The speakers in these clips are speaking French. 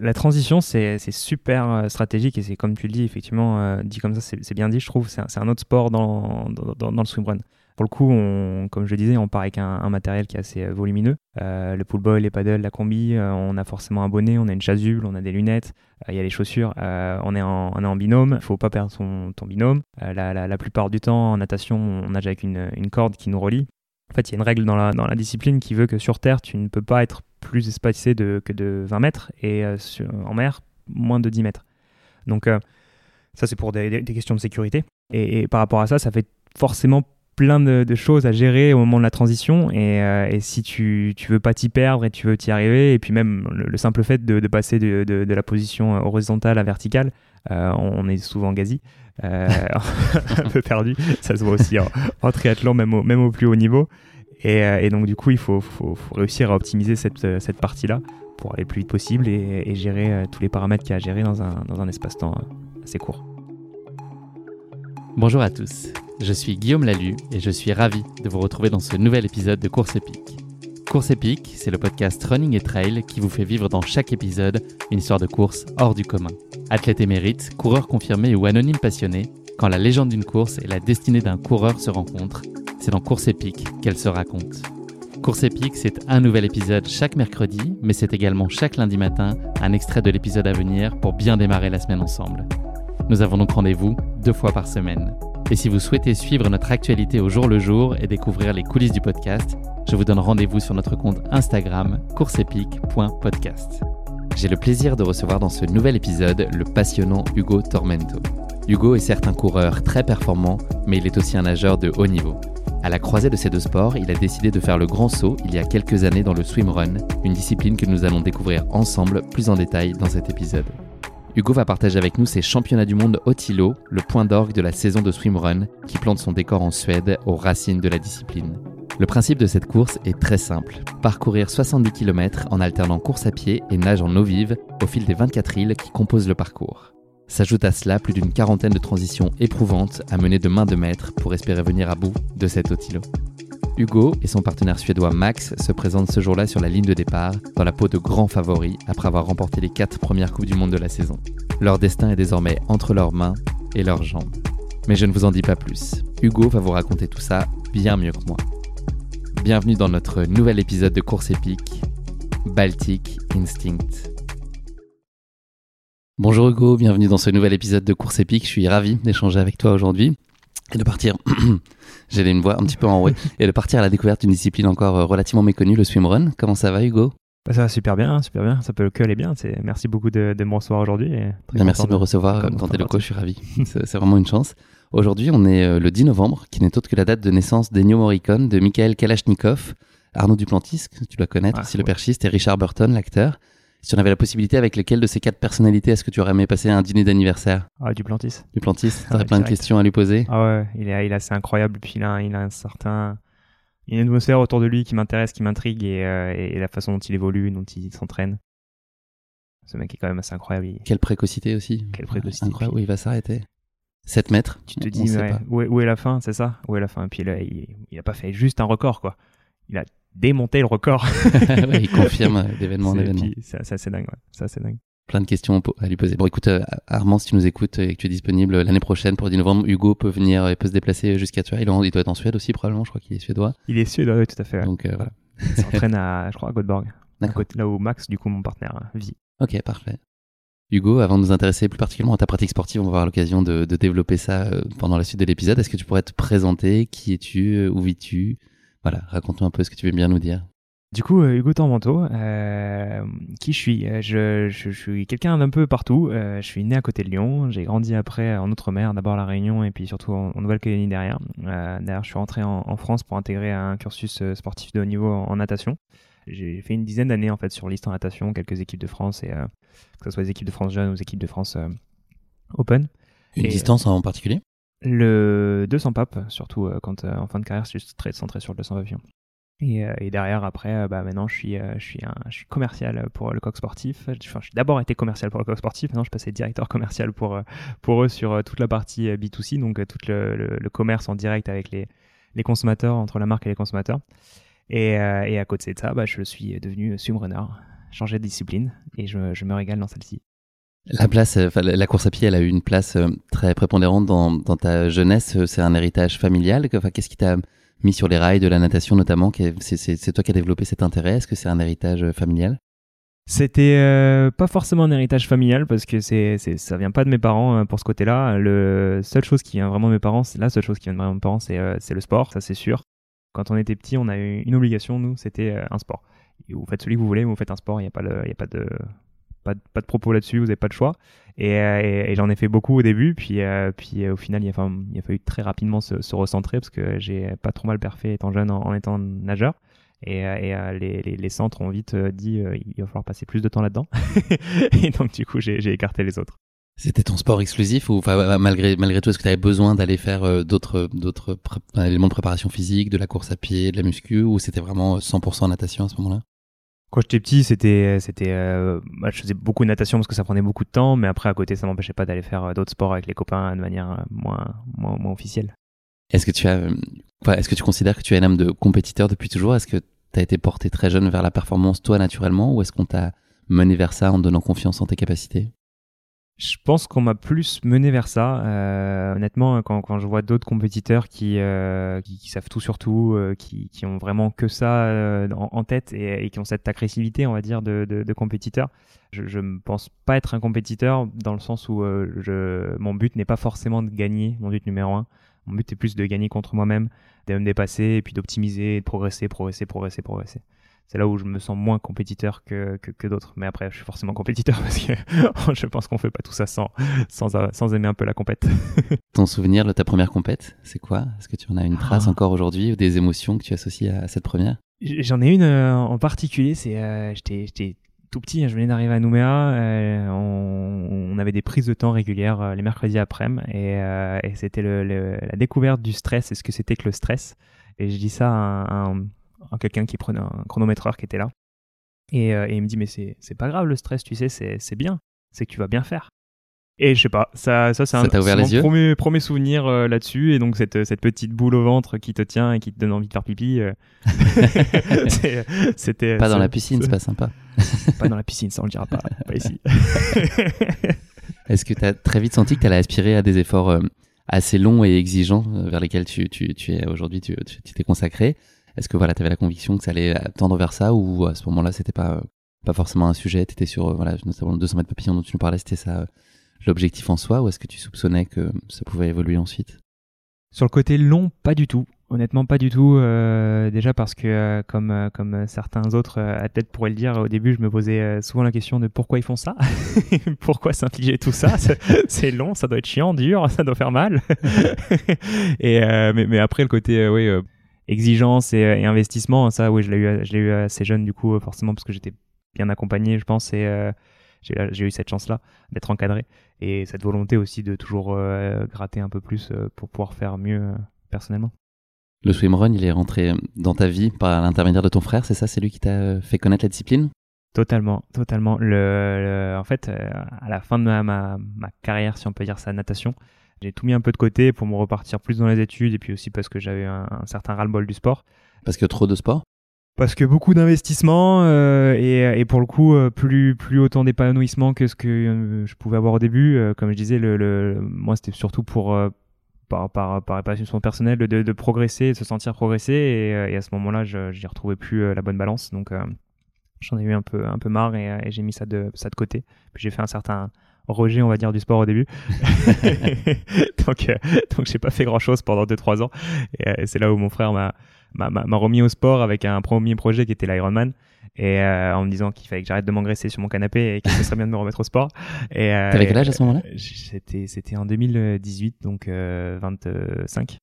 La transition, c'est super euh, stratégique et c'est comme tu le dis, effectivement, euh, dit comme ça, c'est bien dit, je trouve. C'est un autre sport dans, dans, dans, le swimrun. Pour le coup, on, comme je le disais, on part avec un, matériel qui est assez euh, volumineux. le pool boy, les paddles, la combi, on a forcément un bonnet, on a une chasuble, on a des lunettes, il y a les chaussures. on, est en, on est en binôme, il faut pas perdre son, ton binôme. La, la, la, plupart du temps, en natation, on nage avec une, une corde qui nous relie. En fait, il y a une règle dans la, discipline qui veut que sur Terre, tu ne peux pas être plus espacé que de 20 mètres et euh, en mer, moins de 10 mètres. Donc, euh, ça, c'est pour des, questions de sécurité. Et, par rapport à ça, ça fait forcément plein de, choses à gérer au moment de la transition. Et, euh, et si tu, tu veux pas t'y perdre et tu veux t'y arriver, et puis même le, simple fait de, passer de, la position horizontale à verticale, on est souvent gazi. un peu perdu. Ça se voit aussi en, triathlon, même au, même au plus haut niveau. Et, euh, donc, du coup, il faut, réussir à optimiser cette, euh, cette partie-là pour aller le plus vite possible et, gérer euh, tous les paramètres qu'il y a à gérer dans un, dans un espace-temps assez court. Bonjour à tous, je suis Guillaume Lalu et je suis ravi de vous retrouver dans ce nouvel épisode de Course épique. Course épique, c'est le podcast Running et Trail qui vous fait vivre dans chaque épisode une histoire de course hors du commun. Athlète émérite, coureur confirmé ou anonyme passionné, quand la légende d'une course et la destinée d'un coureur se rencontrent, c'est dans Course épique qu'elle se raconte. Course épique, c'est un nouvel épisode chaque mercredi, mais c'est également chaque lundi matin un extrait de l'épisode à venir pour bien démarrer la semaine ensemble. Nous avons donc rendez-vous deux fois par semaine. Et si vous souhaitez suivre notre actualité au jour le jour et découvrir les coulisses du podcast, je vous donne rendez-vous sur notre compte Instagram courseepique.podcast. J'ai le plaisir de recevoir dans ce nouvel épisode le passionnant Hugo Tormento. Hugo est certes un coureur très performant, mais il est aussi un nageur de haut niveau. À la croisée de ces deux sports, il a décidé de faire le grand saut il y a quelques années dans le swimrun, une discipline que nous allons découvrir ensemble plus en détail dans cet épisode. Hugo va partager avec nous ses championnats du monde Otilo, le point d'orgue de la saison de swimrun, qui plante son décor en Suède aux racines de la discipline. Le principe de cette course est très simple. Parcourir 70 km en alternant course à pied et nage en eau vive au fil des 24 îles qui composent le parcours. S'ajoute à cela plus d'une quarantaine de transitions éprouvantes à mener de main de maître pour espérer venir à bout de cet otilo. Hugo et son partenaire suédois Max se présentent ce jour-là sur la ligne de départ, dans la peau de grands favoris après avoir remporté les quatre premières Coupes du Monde de la saison. Leur destin est désormais entre leurs mains et leurs jambes. Mais je ne vous en dis pas plus. Hugo va vous raconter tout ça bien mieux que moi. Bienvenue dans notre nouvel épisode de course épique, Baltic Instinct. Bonjour Hugo, bienvenue dans ce nouvel épisode de Course épique. Je suis ravi d'échanger avec toi aujourd'hui et de partir, j'ai une voix un petit peu enrouée, et de partir à la découverte d'une discipline encore euh, relativement méconnue, le swimrun. Comment ça va Hugo? Bah, Ça va super bien, super bien. Ça peut que aller bien. Merci beaucoup de, me recevoir aujourd'hui. Merci de me recevoir dans tes locaux, je suis ravi. C'est vraiment une chance. Aujourd'hui, on est euh, le 10 novembre, qui n'est autre que la date de naissance d'Ennio Morricone, de Michael Kalashnikov, Arnaud Duplantis, que tu dois connaître, aussi le perchiste, et Richard Burton, l'acteur. Si on avait la possibilité, avec lequel de ces quatre personnalités est-ce que tu aurais aimé passer un dîner d'anniversaire? Ah, du Plantis. Du Plantis, t'aurais plein de questions à lui poser? Ah ouais, il est, il est assez incroyable. Puis il a, il a un certain, une atmosphère autour de lui qui m'intéresse, qui m'intrigue et, euh, et, la façon dont il évolue, dont il s'entraîne. Ce mec est quand même assez incroyable. Quelle précocité aussi. Quelle précocité. Incroyable, où il va s'arrêter 7 mètres. Tu te dis, où, est, où, est, la fin, c'est ça? Où est la fin? Et puis là, il, il a pas fait juste un record, quoi. Il a démonter le record. il confirme d'événement en événement. Ça, c'est dingue, Ça, c'est dingue. Plein de questions à lui poser. Bon, écoute, euh, Armand, si tu nous écoutes et que tu es disponible l'année prochaine pour le 10 novembre, Hugo peut venir et peut se déplacer jusqu'à toi. Il, doit être en Suède aussi, probablement. Je crois qu'il est suédois. Il est suédois, oui, tout à fait. Donc, euh, voilà. Il s'entraîne à, je crois, à Göteborg. Là où Max, du coup, mon partenaire, vit. Ok, parfait. Hugo, avant de nous intéresser plus particulièrement à ta pratique sportive, on va avoir l'occasion de, de, développer ça euh, pendant la suite de l'épisode. Est-ce que tu pourrais te présenter? Qui es-tu? Où vis-tu? Voilà, raconte-nous un peu ce que tu veux bien nous dire. Du coup, euh, Hugo Tormento, euh, qui je suis euh, je, je, suis quelqu'un d'un peu partout. je suis né à côté de Lyon. J'ai grandi après en Outre-mer, d'abord à La Réunion et puis surtout en, Nouvelle-Calédonie derrière. D'ailleurs, je suis rentré en, France pour intégrer un cursus sportif de haut niveau en, natation. J'ai fait une dizaine d'années en fait sur liste en natation, quelques équipes de France, et que ce soit les équipes de France jeunes ou les équipes de France Open. Une distance en particulier? Le 200 papes, surtout quand en fin de carrière, je suis très centré sur le 200 papillons. Et, euh, et, derrière, après, euh, bah, maintenant, je suis, euh, je, suis commercial pour le coq sportif. Enfin, j'ai d'abord été commercial pour le coq sportif. Maintenant, je passais directeur commercial pour, pour eux sur toute la partie B2C, donc tout le, commerce en direct avec les, les consommateurs, entre la marque et les consommateurs. Et, à côté de ça, bah, je suis devenu swimrunner. changer de discipline et je, je me régale dans celle-ci. La place, la course à pied, elle a eu une place très prépondérante dans, ta jeunesse. C'est un héritage familial. Qu'est-ce qui t'a mis sur les rails de la natation notamment C'est toi qui as développé cet intérêt? Est-ce que c'est un héritage familial? C'était euh, pas forcément un héritage familial parce que c'est, ça vient pas de mes parents euh, pour ce côté-là. Le seule chose qui vient vraiment de mes parents, c'est la chose qui c'est, euh, le sport, ça c'est sûr. Quand on était petit, on a eu une obligation, nous, c'était un sport. vous faites celui que vous voulez, vous faites un sport, il n'y a pas de, pas de, propos là-dessus, vous n'avez pas de choix. Et, et, j'en ai fait beaucoup au début, puis, puis au final, il a, a fallu très rapidement se, recentrer parce que j'ai pas trop mal perfé étant jeune en étant nageur. Et, euh, euh, les, centres ont vite euh, dit il va falloir passer plus de temps là-dedans. et donc, du coup, j'ai écarté les autres. C'était ton sport exclusif ou malgré, malgré tout, est-ce que tu avais besoin d'aller faire d'autres éléments de préparation physique, de la course à pied, de la muscu, ou c'était vraiment 100% natation à ce moment-là? Quand j'étais petit, c'était, c'était, bah, je faisais beaucoup de natation parce que ça prenait beaucoup de temps, mais après à côté, ça m'empêchait pas d'aller faire d'autres sports avec les copains de manière moins, moins, moins officielle. Est-ce que tu as, est-ce que tu considères que tu as une âme de compétiteur depuis toujours? Est-ce que tu as été porté très jeune vers la performance toi naturellement ou est-ce qu'on t'a mené vers ça en donnant confiance en tes capacités? Je pense qu'on m'a plus mené vers ça. Euh, honnêtement, quand, quand, je vois d'autres compétiteurs qui, euh, qui, savent tout sur tout, euh, qui, qui, ont vraiment que ça euh, en, tête et, et, qui ont cette agressivité, on va dire, de, de, de compétiteur, je ne pense pas être un compétiteur dans le sens où euh, je, mon but n'est pas forcément de gagner, mon but numéro un. Mon but est plus de gagner contre moi-même, de me dépasser et puis d'optimiser, de progresser, progresser, progresser, progresser. C'est là où je me sens moins compétiteur que, que, d'autres. Mais après, je suis forcément compétiteur parce que je pense qu'on fait pas tout ça sans, sans, sans aimer un peu la compète. Ton souvenir de ta première compète, c'est quoi? Est-ce que tu en as une trace ah. encore aujourd'hui ou des émotions que tu associes à cette première? J'en ai une euh, en particulier, c'est euh, j'étais tout petit, hein, je venais d'arriver à Nouméa, euh, on, avait des prises de temps régulières euh, les mercredis après-midi et, euh, et c'était le, la découverte du stress et ce que c'était que le stress? Et je dis ça à, à, quelqu'un qui prenait un chronométreur qui était là. Et, et il me dit mais c'est pas grave le stress, tu sais, c'est bien, c'est que tu vas bien faire. Et je sais pas, ça, ça c'est un mon premier, premier souvenir euh, là-dessus. Et donc cette, cette petite boule au ventre qui te tient et qui te donne envie de faire pipi. Euh, c'était pas dans la piscine, c'est pas sympa. pas dans la piscine, ça on le dira pas, pas ici. Est-ce que tu as très vite senti que tu allais aspirer à des efforts euh, assez longs et exigeants vers lesquels tu, tu, tu es aujourd'hui, tu t'es consacré? Est-ce que voilà, tu avais la conviction que ça allait tendre vers ça ou à ce moment-là, c'était pas pas forcément un sujet, tu étais sur voilà, notamment 200 mètres papillon dont tu nous parlais, c'était ça l'objectif en soi ou est-ce que tu soupçonnais que ça pouvait évoluer ensuite? Sur le côté long, pas du tout. Honnêtement, pas du tout. Euh, déjà parce que, euh, comme, euh, certains autres athlètes pourraient le dire, au début, je me posais souvent la question de pourquoi ils font ça? Pourquoi s'infliger tout ça? C'est long, ça doit être chiant, dur, ça doit faire mal. mais, après, le côté exigence et, et, investissement, ça, oui, je l'ai eu, eu assez jeune, du coup, forcément, parce que j'étais bien accompagné, je pense. Et, j'ai eu cette chance-là d'être encadré et cette volonté aussi de toujours euh, gratter un peu plus euh, pour pouvoir faire mieux euh, personnellement. Le swimrun, il est rentré dans ta vie par l'intermédiaire de ton frère, c'est ça? C'est lui qui t'a fait connaître la discipline? Totalement, totalement. Le, en fait, à la fin de ma, ma, carrière, si on peut dire ça, natation, j'ai tout mis un peu de côté pour me repartir plus dans les études et puis aussi parce que j'avais un, un certain ras-le-bol du sport. Parce que trop de sport? Parce que beaucoup d'investissement euh, et, et, pour le coup euh, plus plus autant d'épanouissement que ce que euh, je pouvais avoir au début. Comme je disais le, le moi c'était surtout pour par par par passion personnelle de, de, progresser de se sentir progresser. Et, et à ce moment-là je j'y retrouvais plus la bonne balance. Donc j'en ai eu un peu un peu marre et, j'ai mis ça de ça de côté. Puis j'ai fait un certain rejet on va dire du sport au début donc donc j'ai pas fait grand chose pendant 2 3 ans et c'est là où mon frère m'a m'a remis au sport avec un premier projet qui était l'Ironman et euh, en me disant qu'il fallait que j'arrête de m'engraisser sur mon canapé et que ce serait bien de me remettre au sport. Et euh, T'avais quel âge à ce moment-là? C'était c'était en 2018 donc euh, 25.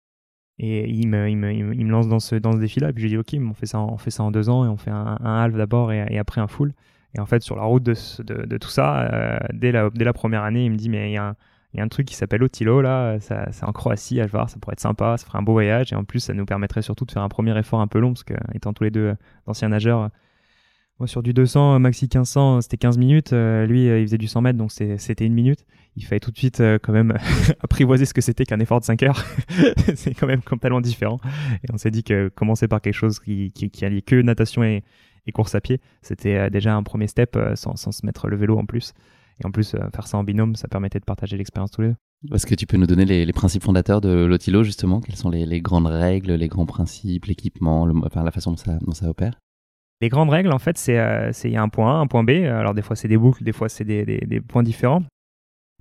Et il me, il me, il me, lance dans ce, dans ce défi-là. Et puis j'ai dit, OK, on fait, ça en, on fait ça en deux ans et on fait un, un half d'abord et, et, après un full. Et en fait, sur la route de, tout ça, euh, dès, la, première année, il me dit, mais il y a un, truc qui s'appelle Otilo là, c'est en Croatie à voir, ça pourrait être sympa, ça ferait un beau voyage et en plus ça nous permettrait surtout de faire un premier effort un peu long parce que étant tous les deux d'anciens nageurs, moi sur du 200, maxi 1500, c'était 15 minutes, euh, lui il faisait du 100 mètres donc c'était une minute. Il fallait tout de suite euh, quand même apprivoiser ce que c'était qu'un effort de 5 heures. c'est quand même complètement différent. Et on s'est dit que commencer par quelque chose qui, qui, qui allie que natation et, et course à pied. C'était déjà un premier step sans, sans, se mettre le vélo en plus. Et en plus, faire ça en binôme, ça permettait de partager l'expérience tous les deux. Est-ce que tu peux nous donner les, principes fondateurs de l'Otilo, justement? Quelles sont les, grandes règles, les grands principes, l'équipement, enfin, la façon dont ça, opère? Les grandes règles, en fait, c'est il y a un point A, un point B. Alors, des fois, c'est des boucles, des fois, c'est des, des, points différents.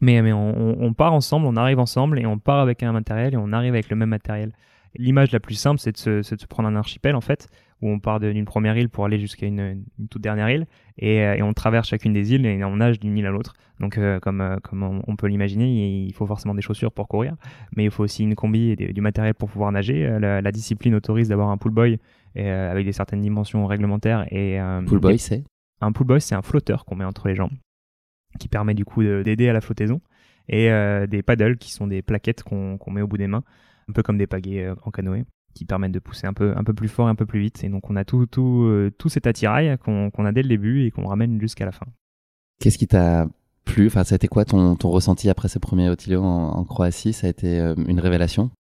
Mais, mais on, on, part ensemble, on arrive ensemble et on part avec un matériel et on arrive avec le même matériel. L'image la plus simple, c'est de, se prendre un archipel, en fait, où on part d'une première île pour aller jusqu'à une, toute dernière île, et, on traverse chacune des îles et on nage d'une île à l'autre. Donc, euh, comme, euh, comme on, peut l'imaginer, il faut forcément des chaussures pour courir, mais il faut aussi une combi et du matériel pour pouvoir nager. Euh, la, discipline autorise d'avoir un pool boy avec des certaines dimensions réglementaires. Et, pool boy, c'est? Un pool boy, c'est un flotteur qu'on met entre les jambes, qui permet du coup d'aider à la flottaison, et des paddles, qui sont des plaquettes qu'on met au bout des mains un peu comme des pagaies euh, en canoë qui permettent de pousser un peu, un peu plus fort et un peu plus vite. Et donc on a tout, tout, euh, tout cet attirail qu'on a dès le début et qu'on ramène jusqu'à la fin. Qu'est-ce qui t'a plu? Enfin, ça a été quoi ton, ton ressenti après ce premier Otilio en, Croatie? Ça a été euh, une révélation?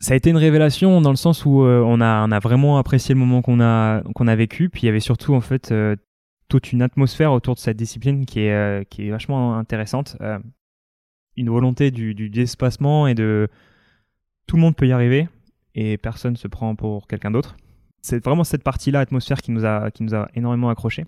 Ça a été une révélation dans le sens où on, a, on a vraiment apprécié le moment qu'on a, qu'on a vécu. Puis il y avait surtout en fait toute une atmosphère autour de cette discipline qui est, qui est vachement intéressante. une volonté du, du déspacement et de, tout le monde peut y arriver et personne se prend pour quelqu'un d'autre. C'est vraiment cette partie-là, atmosphère, qui nous a, qui nous a énormément accroché.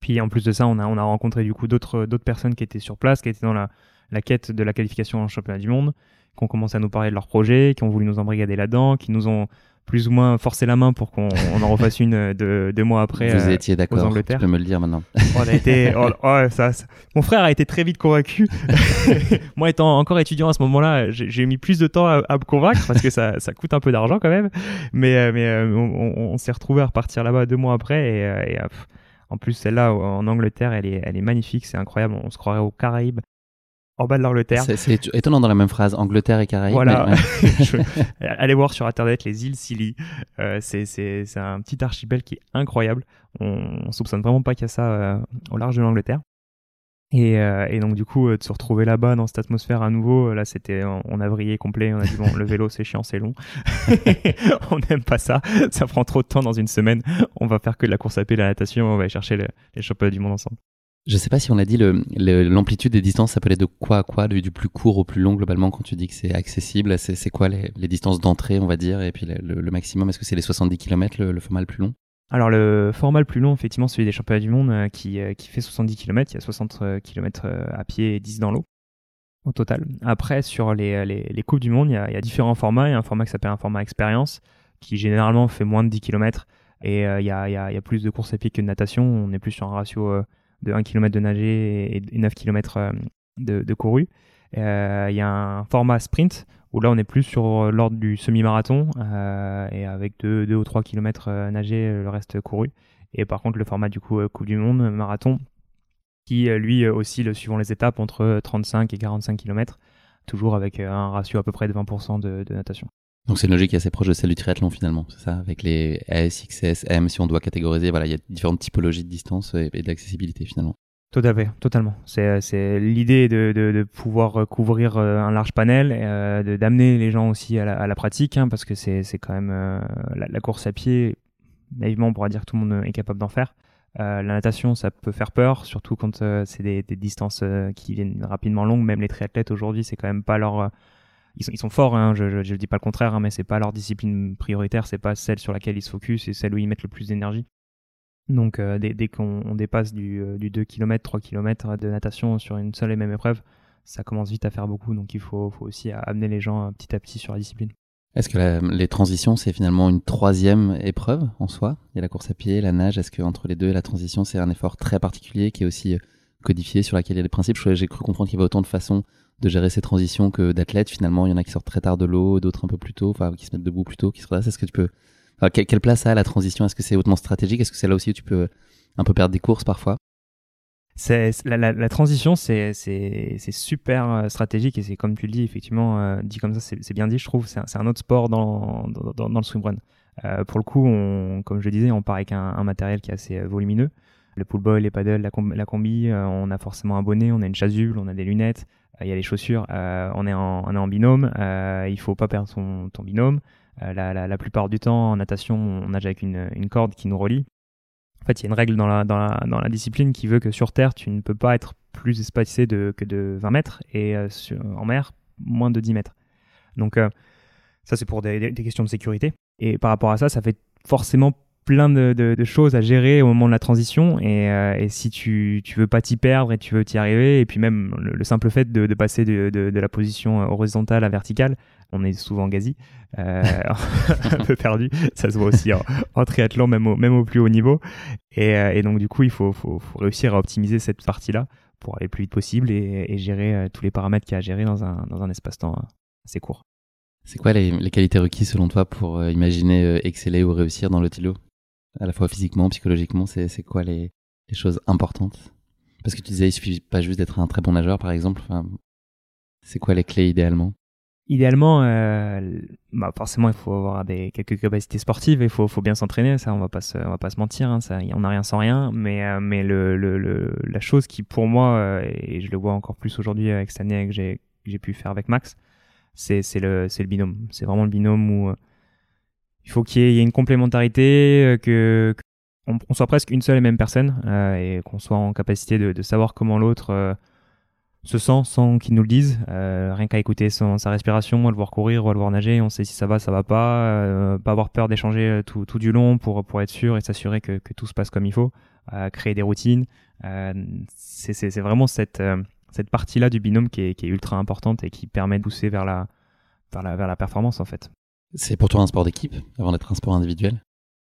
Puis en plus de ça, on a, on a rencontré du coup d'autres, d'autres personnes qui étaient sur place, qui étaient dans la, la quête de la qualification en championnat du monde, qui ont commencé à nous parler de leurs projets, qui ont voulu nous embrigader là-dedans, qui nous ont plus ou moins forcé la main pour qu'on en refasse une euh, de, deux mois après. Vous euh, étiez d'accord. Tu peux me le dire maintenant. on a été, oh, oh, ça, Mon frère a été très vite convaincu. Moi, étant encore étudiant à ce moment-là, j'ai mis plus de temps à, me convaincre parce que ça, ça coûte un peu d'argent quand même. Mais, euh, mais on, s'est retrouvé à repartir là-bas deux mois après et, en plus, celle-là en Angleterre, elle est, elle est magnifique, c'est incroyable. On se croirait aux Caraïbes en bas de l'Angleterre. C'est étonnant dans la même phrase, Angleterre et Caraïbes. Voilà. Allez voir sur internet les îles Scilly. Euh, c'est un petit archipel qui est incroyable. On, on soupçonne vraiment pas qu'il y a ça euh, au large de l'Angleterre. Et, euh, et, donc du coup, de se retrouver là-bas dans cette atmosphère à nouveau, là c'était on, a vrillé complet. On a dit bon, le vélo c'est chiant, c'est long. on n'aime pas ça. Ça prend trop de temps dans une semaine. On va faire que de la course à pied, de la natation. On va aller chercher les championnats du monde ensemble. Je sais pas si on a dit l'amplitude des distances, ça peut aller de quoi à quoi, du, plus court au plus long globalement quand tu dis que c'est accessible. C'est quoi les, distances d'entrée, on va dire, et puis le, maximum Est-ce que c'est les 70 km le, format le plus long? Alors le format le plus long, effectivement, celui des championnats du monde euh, qui, euh, qui fait 70 km, il y a 60 euh, km à pied et 10 dans l'eau au total. Après, sur les, les, les Coupes du Monde, il y, a, différents formats. Il y a un format qui s'appelle un format expérience, qui généralement fait moins de 10 km, et il, y a, il, y a, il y a plus de courses à pied que de natation. On est plus sur un ratio de 1 km de nager et 9 km euh, de, couru. Euh, il y a un format sprint où là on est plus sur l'ordre du semi-marathon euh, et avec 2, ou 3 km nagés, le reste couru. Et par contre le format du coup Coupe du Monde, marathon, qui lui oscille suivant les étapes entre 35 et 45 km, toujours avec un ratio à peu près de 20% de, de natation. Donc c'est une logique assez proche de celle du triathlon finalement, c'est ça Avec les S, XS, M, si on doit catégoriser, voilà, il y a différentes typologies de distance et, d'accessibilité finalement. Tout à fait, totalement. C'est l'idée de, de, pouvoir couvrir euh, un large panel, euh, d'amener les gens aussi à la, pratique, hein, parce que c'est quand même euh, la, course à pied, naïvement on pourra dire que tout le monde est capable d'en faire. Euh, la natation, ça peut faire peur, surtout quand euh, c'est des, distances qui viennent rapidement longues. Même les triathlètes aujourd'hui, c'est quand même pas leur ils sont, forts, hein, je ne dis pas le contraire, hein, mais c'est pas leur discipline prioritaire, c'est pas celle sur laquelle ils se focus, c'est celle où ils mettent le plus d'énergie. Donc euh, dès, qu'on dépasse du, euh, du, 2 km, 3 km de natation sur une seule et même épreuve, ça commence vite à faire beaucoup, donc il faut, aussi amener les gens euh, petit à petit sur la discipline. Est-ce que les transitions, c'est finalement une troisième épreuve en soi? Il y a la course à pied, la nage, est-ce que entre les deux, la transition, c'est un effort très particulier qui est aussi codifié, sur laquelle il y a des principes? J'ai cru comprendre qu'il y avait autant de façons de gérer ces transitions que d'athlètes. Finalement, il y en a qui sortent très tard de l'eau, d'autres un peu plus tôt, enfin qui se mettent debout plus tôt, qui se redressent. Est-ce que tu peux, quelle place a la transition? Est-ce que c'est hautement stratégique? Est-ce que c'est là aussi où tu peux un peu perdre des courses parfois? C'est la, transition, c'est super euh, stratégique et c'est comme tu le dis, effectivement, euh, dit comme ça, c'est bien dit, je trouve. C'est un, autre sport dans, le swimrun. Euh, pour le coup, comme je le disais, on part avec un, matériel qui est assez volumineux le pool boy, les paddles, la, la combi, on a forcément un bonnet, on a une chasuble, on a des lunettes, il y a les chaussures, euh, on, est en, binôme, euh, il faut pas perdre son, ton binôme. Euh, la, plupart du temps, en natation, on nage avec une, corde qui nous relie. En fait, il y a une règle dans la, discipline qui veut que sur Terre, tu ne peux pas être plus espacé que de 20 mètres et en mer, moins de 10 mètres. Donc, ça, c'est pour des, questions de sécurité. Et par rapport à ça, ça fait forcément plein de, choses à gérer au moment de la transition et, euh, si tu, tu veux pas t'y perdre et tu veux t'y arriver et puis même le, simple fait de, passer de, la position horizontale à verticale on est souvent gazi euh, un peu perdu. Ça se voit aussi en, triathlon même au, plus haut niveau. Et, euh, donc du coup il faut, réussir à optimiser cette partie là pour aller le plus vite possible et, gérer tous les paramètres qu'il y a à gérer dans un, espace-temps assez court. C'est quoi les, les, qualités requises selon toi pour imaginer exceller ou réussir dans le tilo à la fois physiquement, psychologiquement, c'est quoi les, les, choses importantes? Parce que tu disais, il suffit pas juste d'être un très bon nageur, par exemple. Enfin, c'est quoi les clés idéalement? Idéalement, euh, bah forcément, il faut avoir des quelques capacités sportives. Il faut, faut bien s'entraîner. Ça, on va pas se, on va pas se mentir. Hein, ça, on n'a rien sans rien. Mais, euh, mais le, le, le, la chose qui, pour moi, euh, et je le vois encore plus aujourd'hui avec cette année que j'ai, pu faire avec Max, c'est, le, le binôme. C'est vraiment le binôme où il faut qu'il y, ait une complémentarité, euh, que, on, soit presque une seule et même personne euh, et qu'on soit en capacité de, savoir comment l'autre euh, se sent sans qu'il nous le dise. rien qu'à écouter sa respiration, à le voir courir ou à le voir nager, on sait si ça va, ça va pas. pas avoir peur d'échanger tout, du long pour, être sûr et s'assurer que, tout se passe comme il faut. créer des routines. c'est vraiment cette, partie-là du binôme qui est, ultra importante et qui permet de pousser vers la performance en fait. C'est pour toi un sport d'équipe avant d'être un sport individuel?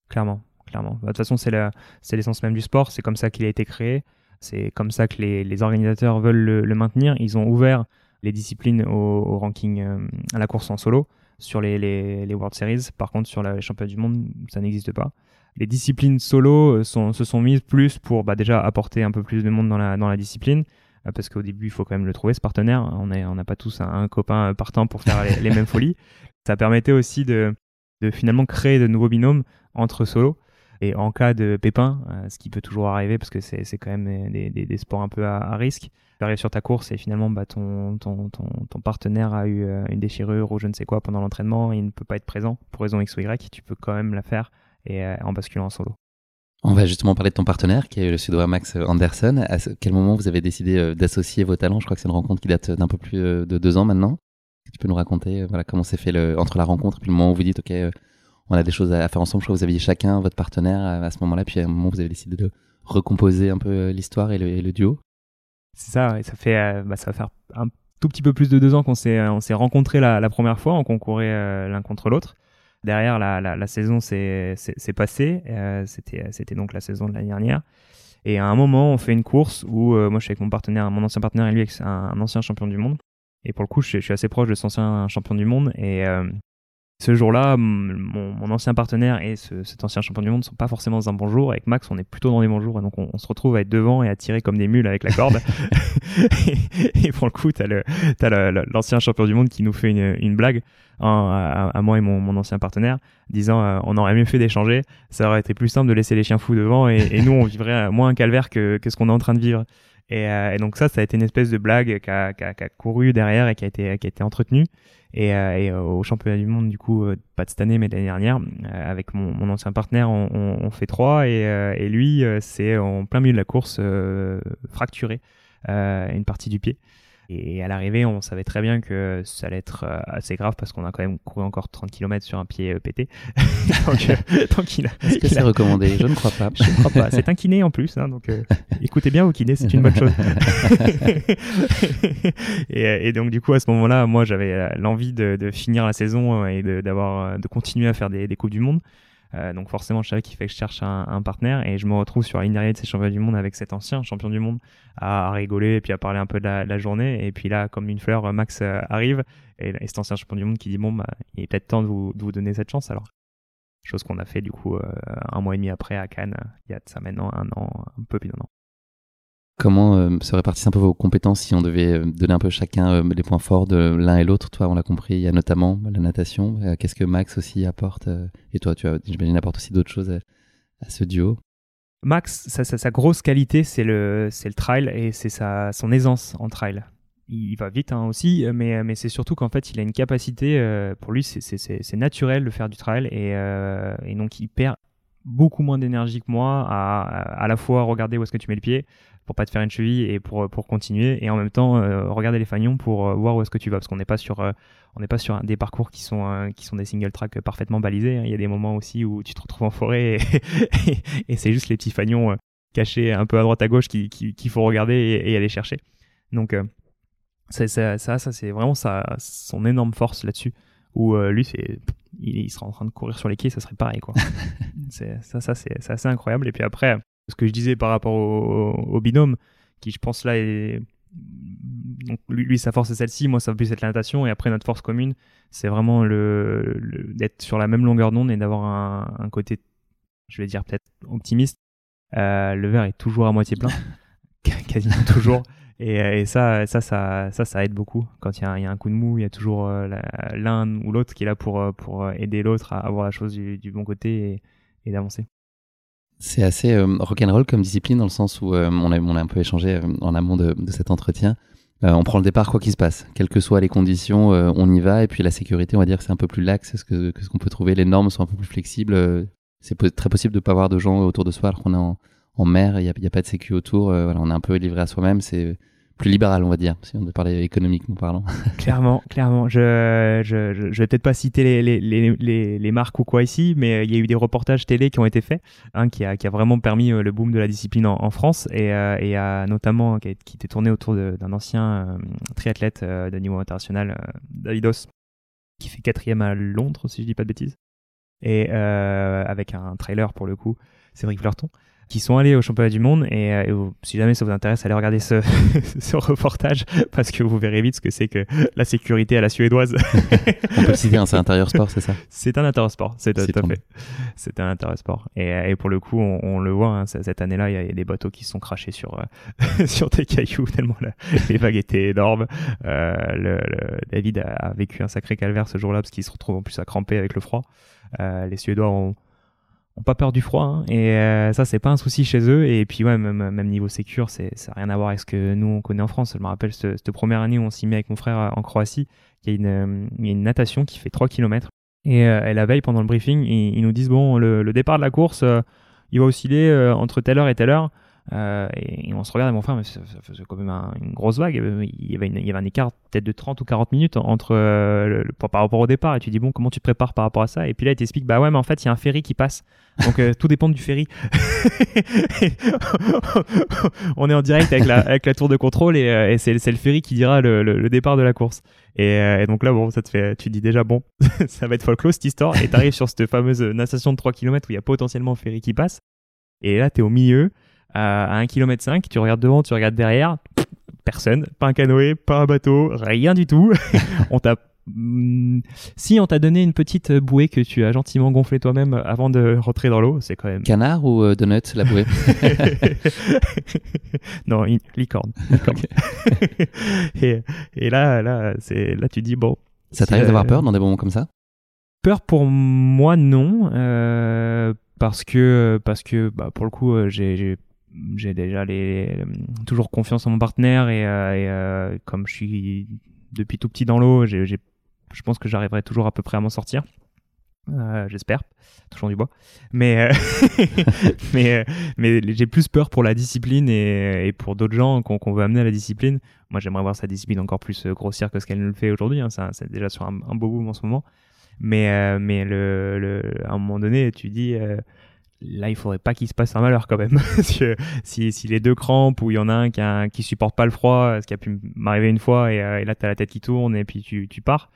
Clairement, clairement. Bah, de toute façon, c'est l'essence même du sport. C'est comme ça qu'il a été créé. C'est comme ça que les, les organisateurs veulent le, maintenir. Ils ont ouvert les disciplines au, ranking euh, à la course en solo sur les, les, les World Series. Par contre, sur les championnats du monde, ça n'existe pas. Les disciplines solo euh, se sont mises plus pour bah, déjà apporter un peu plus de monde dans la, dans la discipline, parce qu'au début, il faut quand même le trouver, ce partenaire. On n'a on pas tous un, copain partant pour faire les, les mêmes folies. Ça permettait aussi de, de finalement créer de nouveaux binômes entre solos. Et en cas de pépin, euh, ce qui peut toujours arriver parce que c'est quand même des, des, des, sports un peu à, risque, tu arrives sur ta course et finalement bah, ton, ton, ton, ton partenaire a eu euh, une déchirure ou je ne sais quoi pendant l'entraînement il ne peut pas être présent pour raison X ou Y, tu peux quand même la faire et euh, en basculant en solo. On va justement parler de ton partenaire qui est le suédois Max Anderson. À quel moment vous avez décidé d'associer vos talents? Je crois que c'est une rencontre qui date d'un peu plus de deux ans maintenant tu peux nous raconter euh, voilà, comment s'est fait le, entre la rencontre et puis le moment où vous dites, OK, euh, on a des choses à faire ensemble. Je crois que vous aviez chacun votre partenaire à, ce moment-là, puis à un moment, vous avez décidé de recomposer un peu euh, l'histoire et, le, duo? C'est ça, et ça fait, bah, ça va faire un tout petit peu plus de deux ans qu'on s'est, on s'est rencontrés la, première fois, on concourait l'un contre l'autre. Derrière, la, saison s'est, passée, c'était, c'était donc la saison de l'année dernière. Et à un moment, on fait une course où moi je suis avec mon partenaire, mon ancien partenaire et lui, un, un ancien champion du monde. Et pour le coup, je, suis assez proche de cet ancien champion du monde. Et euh, ce jour-là, mon, ancien partenaire et cet ancien champion du monde ne sont pas forcément dans un bon jour. Avec Max, on est plutôt dans des bons jours. Et donc, on, se retrouve à être devant et à tirer comme des mules avec la corde. et, pour le coup, tu as l'ancien champion du monde qui nous fait une, blague. Hein, à, moi et mon, ancien partenaire, disant euh, on aurait mieux fait d'échanger, ça aurait été plus simple de laisser les chiens fous devant et, nous on vivrait moins un calvaire que, que ce qu'on est en train de vivre. Euh, et, donc ça, ça a été une espèce de blague qui a, a, qui a couru derrière et qui a été, qui a été entretenue. Et, euh, euh, au championnat du monde, du coup, pas de cette année, mais de l'année dernière, avec mon, ancien partenaire, on, fait trois. Et lui, c'est en plein milieu de la course, fracturé une partie du pied. Et à l'arrivée, on savait très bien que ça allait être euh, assez grave parce qu'on a quand même couru encore 30 km sur un pied euh, pété. donc, euh, il a, Est-ce que c'est recommandé? Je ne crois pas. Je ne crois pas. C'est un kiné en plus. Hein, donc écoutez bien au kiné, c'est une bonne chose. et, et, donc du coup, à ce moment-là, moi, j'avais l'envie de, de, finir la saison et de, d'avoir, de continuer à faire des, des Coupes du Monde. Euh, donc forcément, je savais qu'il fallait que je cherche un, partenaire et je me retrouve sur la ligne d'arrivée de ces champions du monde avec cet ancien champion du monde à, rigoler et puis à parler un peu de la, journée. Et puis là, comme une fleur, Max euh, arrive et, cet ancien champion du monde qui dit bon, bah, il est peut-être temps de vous, de vous, donner cette chance alors. Chose qu'on a fait du coup euh, un mois et demi après à Cannes, il y a de ça maintenant un an, un peu plus d'un an. Comment euh, se répartissent un peu vos compétences si on devait euh, donner un peu chacun euh, les points forts de l'un et l'autre? Toi, on l'a compris, il y a notamment la natation. Qu'est-ce que Max aussi apporte Et toi, tu j'imagine, apporte aussi d'autres choses à, ce duo? Max, sa, sa, grosse qualité, c'est le, le trail et c'est son aisance en trail. Il, va vite hein, aussi, mais, mais c'est surtout qu'en fait, il a une capacité, pour lui, c'est naturel de faire du trail et, et donc il perd beaucoup moins d'énergie que moi à, à la fois regarder où est-ce que tu mets le pied pour pas te faire une cheville et pour, pour continuer et en même temps regarder les fagnons pour voir où est-ce que tu vas parce qu'on n'est pas sur on n'est pas sur des parcours qui sont qui sont des single track parfaitement balisés hein. il y a des moments aussi où tu te retrouves en forêt et, et c'est juste les petits fagnons cachés un peu à droite à gauche qu'il qui, faut regarder et, aller chercher donc ça, ça, ça, c'est vraiment sa, son énorme force là-dessus. Où euh, lui, c'est, il, sera en train de courir sur les quais, ça serait pareil, quoi. ça, ça c'est, assez incroyable. Et puis après, ce que je disais par rapport au, binôme, qui je pense là est. Donc lui, sa force est celle-ci, moi ça va plus être la natation, et après notre force commune, c'est vraiment le, d'être sur la même longueur d'onde et d'avoir un, un, côté, je vais dire peut-être optimiste. Euh, le verre est toujours à moitié plein, quasiment toujours. Et, et ça, ça, ça, ça, ça aide beaucoup. Quand il y, a, y a un coup de mou, il y a toujours euh, l'un ou l'autre qui est là pour, euh, pour aider l'autre à avoir la chose du, du bon côté et, et d'avancer. C'est assez euh, rock'n'roll comme discipline dans le sens où on, a, on a un peu échangé en amont de, de cet entretien. on prend le départ quoi qu'il se passe, quelles que soient les conditions, on y va. Et puis la sécurité, on va dire que c'est un peu plus lax ce que, ce qu'on peut trouver. Les normes sont un peu plus flexibles. c'est très possible de pas avoir de gens autour de soi alors qu'on est en, en mer, il n'y a, a, pas de sécu autour. voilà, on est un peu livré à soi-même. C'est plus libéral, on va dire, si on veut parler économiquement parlant. clairement, clairement. Je, je, je, vais peut-être pas citer les, les, les, les, marques ou quoi ici, mais euh, il y a eu des reportages télé qui ont été faits, un qui, a, qui a vraiment permis euh, le boom de la discipline en, France et, euh, et a notamment qui, a, était tourné autour d'un ancien triathlète de niveau international, Davidos, qui fait quatrième à Londres, si je dis pas de bêtises, et avec un trailer pour le coup, Cédric Fleurton qui sont allés au championnat du monde. Et, euh, si jamais ça vous intéresse, allez regarder ce, ce, reportage parce que vous verrez vite ce que c'est que la sécurité à la suédoise. On peut le citer, hein, c'est intérieur sport, c'est ça? C'est un intérieur sport, c'est tout à fait. C'est un intérieur sport. Et, et, pour le coup, on, le voit, hein, cette année-là, il y, a des bateaux qui sont crachés sur, euh, sur des cailloux tellement les vagues étaient énormes. Euh, le, David a, vécu un sacré calvaire ce jour-là parce qu'il se retrouve en plus à cramper avec le froid. Euh, les Suédois ont pas peur du froid hein, et euh, ça c'est pas un souci chez eux et puis ouais même, même niveau sécure c'est ça n'a rien à voir avec ce que nous on connaît en France. Je me rappelle cette, première année où on s'y met avec mon frère euh, en Croatie il y a une, euh, une natation qui fait 3 km et, la veille pendant le briefing ils, nous disent bon le, départ de la course il va osciller entre telle heure et telle heure euh, et, on se regarde, mon frère, mais ça, faisait quand même une grosse vague. Il y, avait il y avait un écart peut-être de 30 ou 40 minutes entre euh, par rapport au départ. Et tu dis, bon, comment tu te prépares par rapport à ça? Et puis là, il t'explique, bah ouais, mais en fait, il y a un ferry qui passe. Donc euh, tout dépend du ferry. on est en direct avec la, avec la tour de contrôle et, et c'est le ferry qui dira le, le, départ de la course. Et, et, donc là, bon, ça te fait, tu dis déjà, bon, ça va être folklore cette histoire. Et t'arrives sur cette fameuse natation de 3 km où il y a potentiellement un ferry qui passe. Et là, t'es au milieu à 1 km 5, tu regardes devant, tu regardes derrière, personne, pas un canoë, pas un bateau, rien du tout. on t'a hmm, si on t'a donné une petite bouée que tu as gentiment gonflée toi-même avant de rentrer dans l'eau, c'est quand même. Canard ou euh, donut, la bouée Non, licorne. et, et, là, là, c'est là tu dis bon. Ça t'arrive d'avoir peur dans des moments comme ça? Peur pour moi non, euh, parce que parce que bah, pour le coup euh, j'ai j'ai déjà toujours confiance en mon partenaire et, euh, euh, comme je suis depuis tout petit dans l'eau, je pense que j'arriverai toujours à peu près à m'en sortir. Euh, j'espère, toujours du bois. Mais, mais, j'ai plus peur pour la discipline et, pour d'autres gens qu'on veut amener à la discipline. Moi, j'aimerais voir sa discipline encore plus grossière que ce qu'elle nous le fait aujourd'hui. Hein. C'est déjà sur un, beau boom en ce moment. Mais, mais le, à un moment donné, tu dis, là il faudrait pas qu'il se passe un malheur quand même. Que si, si les deux crampes ou il y en a un qui, a, qui supporte pas le froid ce qui a pu m'arriver une fois et, euh, et là t'as la tête qui tourne et puis tu, tu pars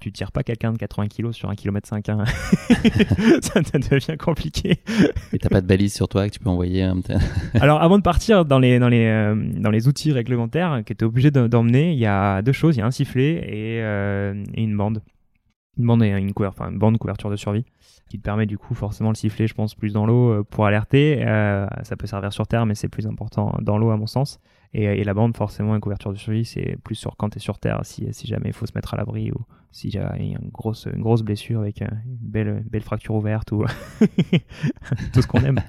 tu tires pas quelqu'un de 80 kg sur un km 5 hein. ça, devient compliqué. Et t'as pas de balise sur toi que tu peux envoyer un... alors avant de partir dans les dans les euh, dans les outils réglementaires que tu es obligé d'emmener il y a deux choses. Il y a un sifflet et, euh, et une bande. Une bande et une, une bande couverture de survie qui te permet du coup forcément le siffler, je pense, plus dans l'eau euh, pour alerter. Euh, ça peut servir sur terre, mais c'est plus important dans l'eau à mon sens. Et, la bande, forcément, une couverture de survie, c'est plus sur quand tu es sur terre, si, si jamais il faut se mettre à l'abri ou si y a une grosse, une grosse blessure avec une belle, belle fracture ouverte ou tout ce qu'on aime.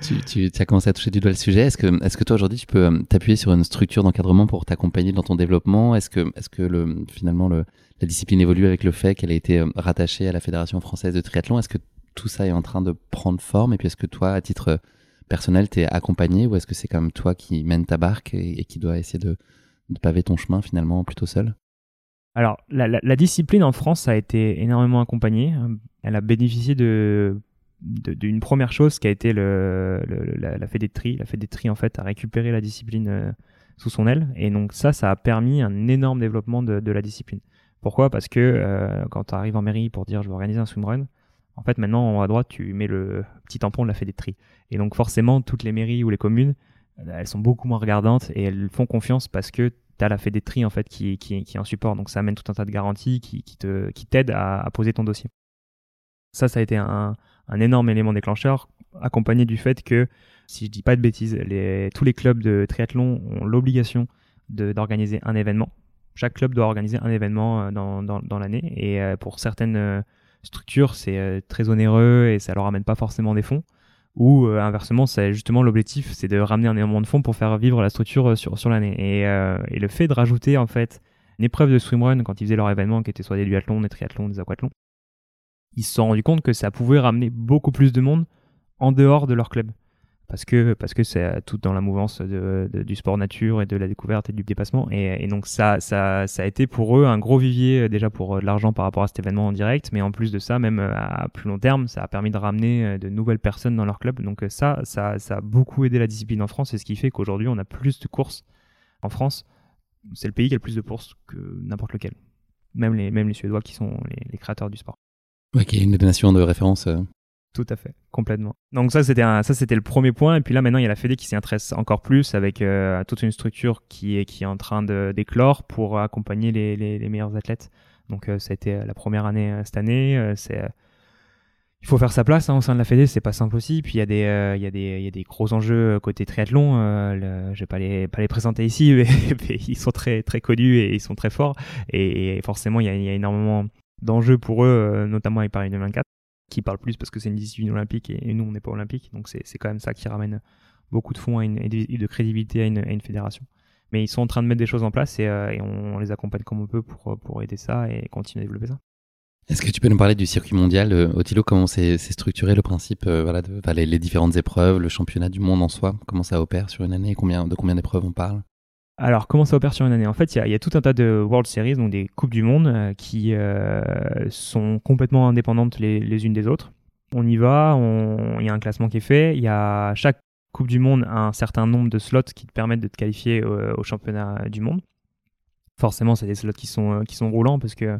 tu, as commencé à toucher du doigt le sujet. Est-ce que, est-ce que toi aujourd'hui tu peux euh, t'appuyer sur une structure d'encadrement pour t'accompagner dans ton développement? Est-ce que, est-ce que le, finalement le, la discipline évolue avec le fait qu'elle a été euh, rattachée à la Fédération française de triathlon Est-ce que tout ça est en train de prendre forme? Et puis est-ce que toi, à titre personnel, tu es accompagné ou est-ce que c'est quand même toi qui mène ta barque et, qui doit essayer de, paver ton chemin finalement plutôt seul? Alors, la, discipline en France a été énormément accompagnée. Elle a bénéficié de d'une première chose qui a été le, la, la fête des tri. La fête des tri, en fait, a récupéré la discipline euh, sous son aile. Et donc, ça, ça a permis un énorme développement de la discipline. Pourquoi? Parce que euh, quand tu arrives en mairie pour dire je veux organiser un swimrun, en fait, maintenant, à droite, tu mets le petit tampon de la tri. Et donc, forcément, toutes les mairies ou les communes, euh, elles sont beaucoup moins regardantes et elles font confiance parce que tu as la tri, en fait, qui, qui, qui, est un support. Donc, ça amène tout un tas de garanties qui, qui te, qui t'aident à, à poser ton dossier. Ça, ça a été un, un énorme élément déclencheur, accompagné du fait que, si je dis pas de bêtises, tous les clubs de triathlon ont l'obligation d'organiser un événement. Chaque club doit organiser un événement euh, dans, dans, l'année. Et euh, pour certaines euh, structures, c'est très onéreux et ça leur ramène pas forcément des fonds. Ou inversement, c'est justement l'objectif, c'est de ramener un énormément de fonds pour faire vivre la structure sur, sur l'année. Et, et, le fait de rajouter en fait une épreuve de swimrun quand ils faisaient leur événement, qui était soit des duathlons, des triathlons, des aquathlons, ils se sont rendus compte que ça pouvait ramener beaucoup plus de monde en dehors de leur club. Parce que parce que c'est tout dans la mouvance du sport nature et de la découverte et du dépassement. Et, donc ça, ça, a été pour eux un gros vivier déjà pour de l'argent par rapport à cet événement en direct. Mais en plus de ça, même à plus long terme, ça a permis de ramener de nouvelles personnes dans leur club. Donc ça, ça, a beaucoup aidé la discipline en France. Et ce qui fait qu'aujourd'hui, on a plus de courses en France. C'est le pays qui a le plus de courses que n'importe lequel. Même les, même les Suédois qui sont les créateurs du sport. Ok, une donation de référence. Euh. Tout à fait, complètement. Donc ça c'était ça c'était le premier point et puis là maintenant il y a la Fédé qui s'y intéresse encore plus avec euh, toute une structure qui est qui est en train de d'éclore pour accompagner les, les, meilleurs athlètes. Donc euh, ça a été la première année cette année. il faut faire sa place hein, au sein de la Fédé, c'est pas simple aussi. Puis il y a des il y a des il y a des gros enjeux côté triathlon. je vais pas les pas les présenter ici, mais, ils sont très très connus et ils sont très forts et, forcément il y a, il y a énormément d'enjeux pour eux, euh, notamment avec Paris 2024, qui parle plus parce que c'est une discipline olympique et, nous on n'est pas olympique, donc c'est quand même ça qui ramène beaucoup de fonds et, de crédibilité à une, à une, fédération. Mais ils sont en train de mettre des choses en place et, euh, on, les accompagne comme on peut pour, pour aider ça et continuer à développer ça. Est-ce que tu peux nous parler du circuit mondial, euh, Otilo, comment c'est structuré le principe, voilà, de, les, les, différentes épreuves, le championnat du monde en soi, comment ça opère sur une année, combien, de combien d'épreuves on parle? Alors, comment ça opère sur une année? En fait, il y, a tout un tas de World Series, donc des Coupes du Monde, euh, qui euh, sont complètement indépendantes les, unes des autres. On y va, il y a un classement qui est fait, il y a chaque Coupe du Monde un certain nombre de slots qui te permettent de te qualifier au championnat du monde. Forcément, c'est des slots qui sont, euh, qui sont roulants, parce que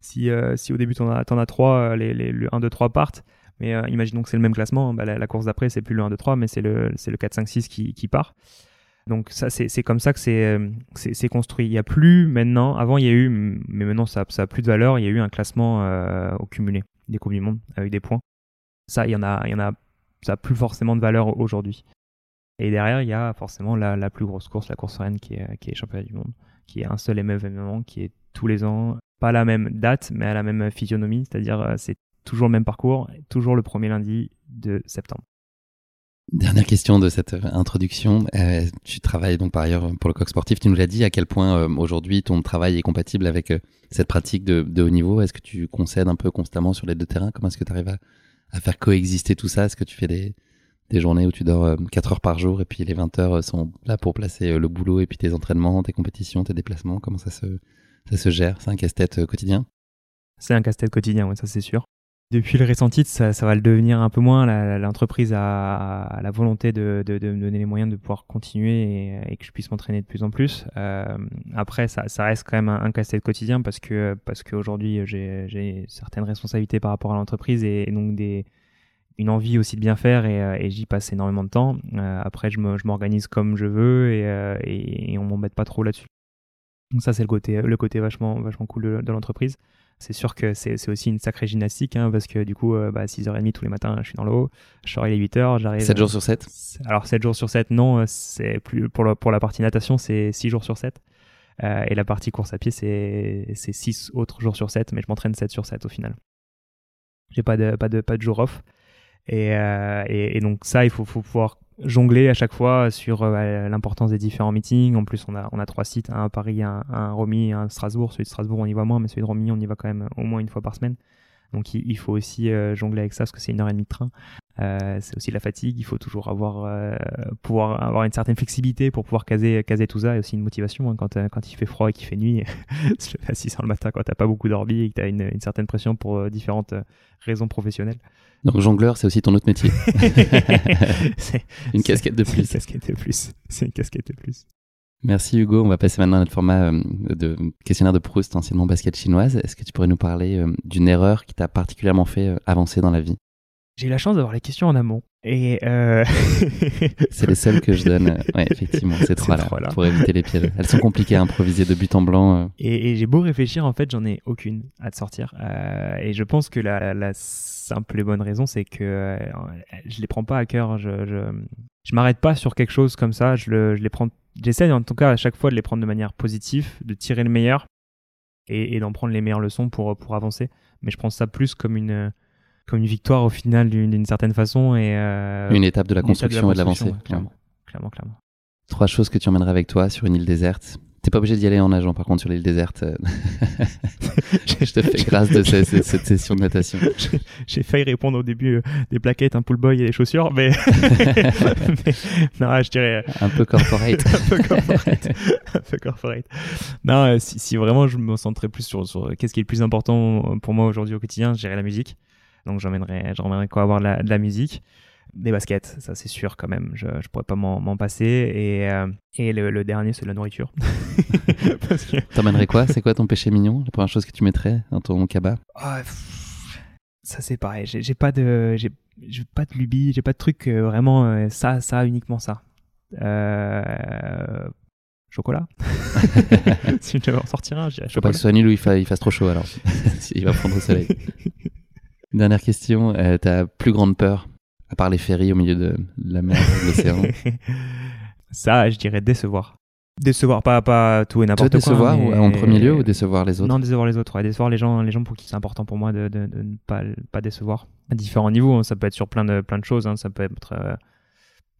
si, si au début tu en as, as 3, les, les, le 1, 2, 3 partent, mais imaginons que c'est le même classement, bah, la, course d'après, c'est plus le 1, 2, 3, mais c'est le, le 4, 5, 6 qui, qui part. Donc ça, c'est comme ça que euh, c'est construit. Il n'y a plus maintenant, avant il y a eu, mais maintenant ça n'a plus de valeur, il y a eu un classement euh, au cumulé des Coupes du Monde avec des points. Ça, il y en a, il y en a, ça n'a plus forcément de valeur aujourd'hui. Et derrière, il y a forcément la, la, plus grosse course, la course reine qui est, championnat du monde, qui est un seul événement, qui est tous les ans, pas la même date, mais à la même physionomie, c'est-à-dire euh, c'est toujours le même parcours, toujours le premier lundi de septembre. Dernière question de cette introduction. Euh, tu travailles donc par ailleurs pour le coq sportif. Tu nous l'as dit à quel point euh, aujourd'hui ton travail est compatible avec euh, cette pratique de, haut niveau? Est-ce que tu concèdes un peu constamment sur les deux terrains? Comment est-ce que tu arrives à, faire coexister tout ça? Est-ce que tu fais des, journées où tu dors 4 heures par jour et puis les 20 heures sont là pour placer le boulot et puis tes entraînements, tes compétitions, tes déplacements? Comment ça se, ça se gère? C'est un casse-tête quotidien? C'est un casse-tête quotidien, oui, ça c'est sûr. Depuis le récent titre, ça, va le devenir un peu moins. L'entreprise a, la volonté de, me donner les moyens de pouvoir continuer et, que je puisse m'entraîner de plus en plus. Euh, après, ça, reste quand même un, casse-tête quotidien parce que parce qu'aujourd'hui j'ai certaines responsabilités par rapport à l'entreprise et, donc une envie aussi de bien faire et, euh, j'y passe énormément de temps. Euh, après, je m'organise comme je veux et, et, on m'embête pas trop là-dessus. Donc ça, c'est le côté, le côté vachement, vachement cool de l'entreprise. C'est sûr que c'est aussi une sacrée gymnastique, hein, parce que du coup, euh, bah, 6h30 tous les matins, je suis dans l'eau, je sors à 8h, j'arrive. 7 jours sur 7 Alors 7 jours sur 7, non, euh, c'est plus pour, pour la partie natation, c'est 6 jours sur 7. Euh, et la partie course à pied, c'est 6 autres jours sur 7, mais je m'entraîne 7 sur 7 au final. J'ai pas de, pas, de, pas de jour off. Et, et, donc ça, il faut, pouvoir jongler à chaque fois sur euh, l'importance des différents meetings. En plus, on a, trois sites, un à Paris, un, à Romy, un à Strasbourg. Celui de Strasbourg, on y va moins, mais celui de Romy, on y va quand même au moins une fois par semaine. Donc il, faut aussi jongler avec ça parce que c'est une heure et demie de train. c'est aussi la fatigue. Il faut toujours avoir, pouvoir avoir une certaine flexibilité pour pouvoir caser, tout ça et aussi une motivation hein, quand, il fait froid et qu'il fait nuit. se à 6 le matin quand t'as pas beaucoup dormi et que tu as une, une, certaine pression pour différentes raisons professionnelles. Donc jongleur, c'est aussi ton autre métier. une casquette de plus. Une casquette de plus. C'est une casquette de plus. Merci Hugo. On va passer maintenant à notre format euh, de questionnaire de Proust, anciennement basket chinoise. Est-ce que tu pourrais nous parler euh, d'une erreur qui t'a particulièrement fait euh, avancer dans la vie? J'ai eu la chance d'avoir les questions en amont. Et c'est les seules que je donne. Ouais, effectivement, c'est trois là, pour éviter les pièges. Elles sont compliquées à improviser de but en blanc. Et, j'ai beau réfléchir, en fait, j'en ai aucune à te sortir. et je pense que la, la simple et bonne raison, c'est que je les prends pas à cœur. Je, je, je m'arrête pas sur quelque chose comme ça. Je, le, je les prends j'essaie en tout cas à chaque fois de les prendre de manière positive, de tirer le meilleur et, d'en prendre les meilleures leçons pour, pour avancer. Mais je pense ça plus comme une, comme une victoire au final d'une certaine façon. Et, euh, une étape de la construction et de l'avancée. clairement, clairement, clairement. Trois choses que tu emmènerais avec toi sur une île déserte T'es pas obligé d'y aller en nageant, par contre, sur l'île déserte. Euh, je te fais grâce de cette, session de natation. J'ai failli répondre au début euh, des plaquettes, un pull boy et des chaussures, mais... non, je dirais... Un peu corporate. un peu corporate. un peu corporate. Non, euh, si, vraiment je me centrais plus sur, sur qu'est-ce qui est le plus important pour moi aujourd'hui au quotidien, je dirais la musique. Donc j'emmènerais, j'emmènerais quoi avoir de la musique des baskets, ça c'est sûr quand même, je, je pourrais pas m'en passer. Et, euh, et le, dernier, c'est la nourriture. que... T'emmènerais quoi? C'est quoi ton péché mignon? La première chose que tu mettrais dans ton cabas ah, Ça c'est pareil, j'ai pas de j'ai pas de lubie, j'ai pas de truc euh, vraiment euh, ça, ça, uniquement ça. Chocolat Si je devais en sortir un, je dirais Je veux pas que ce soit nul ou il, il fasse trop chaud alors. il va prendre au soleil. Dernière question, ta plus grande peur à part les ferries au milieu de, la mer, de l'océan? Ça, je dirais décevoir. Décevoir, pas, pas tout et n'importe quoi. Décevoir en premier lieu ou décevoir les autres? Non, décevoir les autres. Décevoir les gens, les gens pour qui c'est important pour moi de, de, ne pas, pas décevoir. À différents niveaux, hein. ça peut être sur plein de, plein de choses. Hein. Ça peut être euh,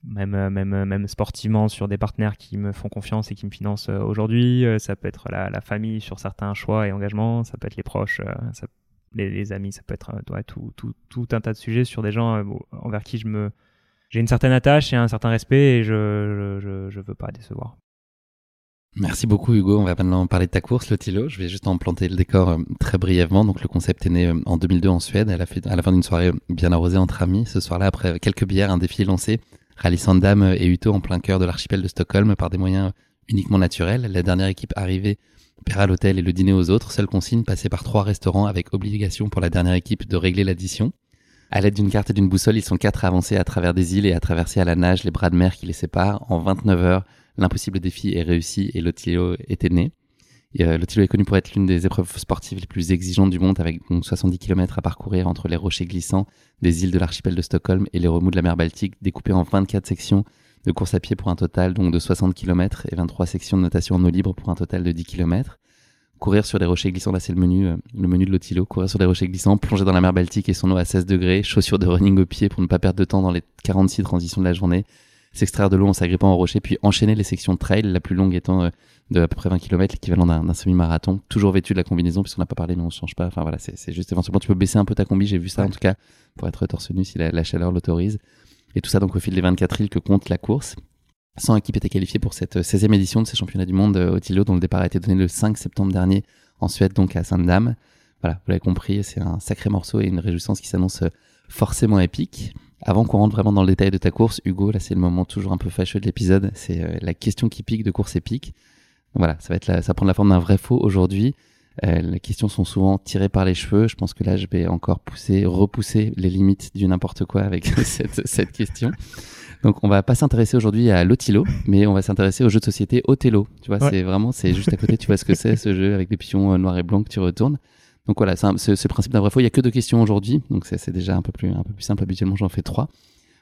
même, euh, même, euh, même sportivement sur des partenaires qui me font confiance et qui me financent aujourd'hui. Ça peut être la, la, famille sur certains choix et engagements. Ça peut être les proches. Ça les, amis, ça peut être euh, tout, un tas de sujets sur des gens euh, envers qui je me j'ai une certaine attache et un certain respect et je je, je, veux pas décevoir. Merci beaucoup Hugo. On va maintenant parler de ta course, le Tilo. Je vais juste en planter le décor euh, très brièvement. Donc le concept est né en 2002 en Suède. Elle a fait à la fin d'une soirée bien arrosée entre amis. Ce soir-là, après quelques bières, un défi est lancé, ralliant Dame et Uto en plein cœur de l'archipel de Stockholm par des moyens uniquement naturels. La dernière équipe arrivée à l'hôtel et le dîner aux autres, seule consigne passer par trois restaurants avec obligation pour la dernière équipe de régler l'addition. À l'aide d'une carte et d'une boussole, ils sont quatre à avancer à travers des îles et à traverser à la nage les bras de mer qui les séparent. En 29 heures, l'impossible défi est réussi et l'Otilo était né. Euh, est connu pour être l'une des épreuves sportives les plus exigeantes du monde avec 70 km à parcourir entre les rochers glissants des îles de l'archipel de Stockholm et les remous de la mer Baltique découpés en 24 sections de course à pied pour un total donc de 60 km et 23 sections de natation en eau libre pour un total de 10 km. Courir sur des rochers glissants, là c'est le menu, euh, le menu de l'Otilo. Courir sur des rochers glissants, plonger dans la mer Baltique et son eau à 16 degrés, chaussures de running au pied pour ne pas perdre de temps dans les 46 transitions de la journée, s'extraire de l'eau en s'agrippant au rocher, puis enchaîner les sections de trail, la plus longue étant euh, de à peu près 20 km, l'équivalent d'un semi-marathon, toujours vêtu de la combinaison, puisqu'on n'a pas parlé, mais on ne change pas. Enfin voilà, c'est juste éventuellement, tu peux baisser un peu ta combi, j'ai vu ça en tout cas, pour être torse nu si la, la chaleur l'autorise. Et tout ça donc au fil des 24 îles que compte la course. 100 équipes étaient qualifiées pour cette 16e édition de ces championnats du monde au Tilo, dont le départ a été donné le 5 septembre dernier en Suède, donc à Sainte-Dame. Voilà, vous l'avez compris, c'est un sacré morceau et une réjouissance qui s'annonce forcément épique. Avant qu'on rentre vraiment dans le détail de ta course, Hugo, là c'est le moment toujours un peu fâcheux de l'épisode, c'est euh, la question qui pique de course épique. Voilà, ça va être ça prend la forme d'un vrai faux aujourd'hui. Euh, les questions sont souvent tirées par les cheveux. Je pense que là, je vais encore pousser, repousser les limites du n'importe quoi avec cette, cette question. Donc on va pas s'intéresser aujourd'hui à l'Otilo, mais on va s'intéresser au jeu de société Othello. Tu vois, c'est vraiment, c'est juste à côté, tu vois ce que c'est ce jeu avec des pions euh, noirs et blancs que tu retournes. Donc voilà, c'est ce principe d'un vrai faux. Il y a que deux questions aujourd'hui, donc c'est déjà un peu plus un peu plus simple. Habituellement, j'en fais trois.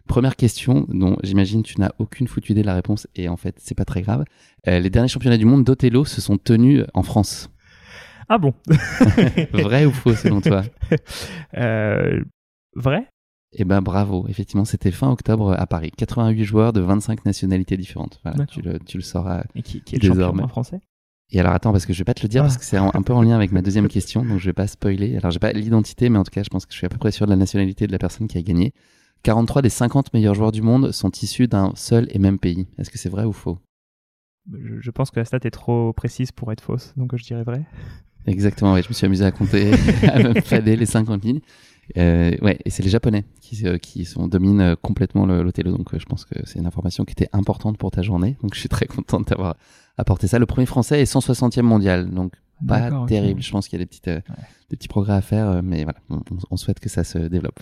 Première question, dont j'imagine tu n'as aucune foutue idée de la réponse, et en fait, c'est pas très grave. Euh, les derniers championnats du monde d'Othello se sont tenus en France. Ah bon? Vrai ou faux selon toi? Euh, Vrai? Eh ben bravo, effectivement c'était fin octobre à Paris. 88 joueurs de 25 nationalités différentes. Voilà, tu le, tu le sauras Et qui, est le désormais. français? Et alors attends, parce que je vais pas te le dire, parce que c'est un, peu en lien avec ma deuxième question, donc je vais pas spoiler. Alors j'ai pas l'identité, mais en tout cas, je pense que je suis à peu près sûr de la nationalité de la personne qui a gagné. 43 des 50 meilleurs joueurs du monde sont issus d'un seul et même pays. Est-ce que c'est vrai ou faux? Je, pense que la stat est trop précise pour être fausse, donc je dirais vrai. Exactement, oui, je me suis amusé à compter, à me fader les 50 lignes. Euh, ouais, et c'est les Japonais qui, euh, qui sont, dominent euh, complètement l'Othello. Donc, je pense que c'est une information qui était importante pour ta journée. Donc, je suis très content d'avoir apporté ça. Le premier français est 160e mondial. Donc, pas terrible. Je pense qu'il y a des, petites, des petits progrès à faire. Mais voilà, on, souhaite que ça se développe.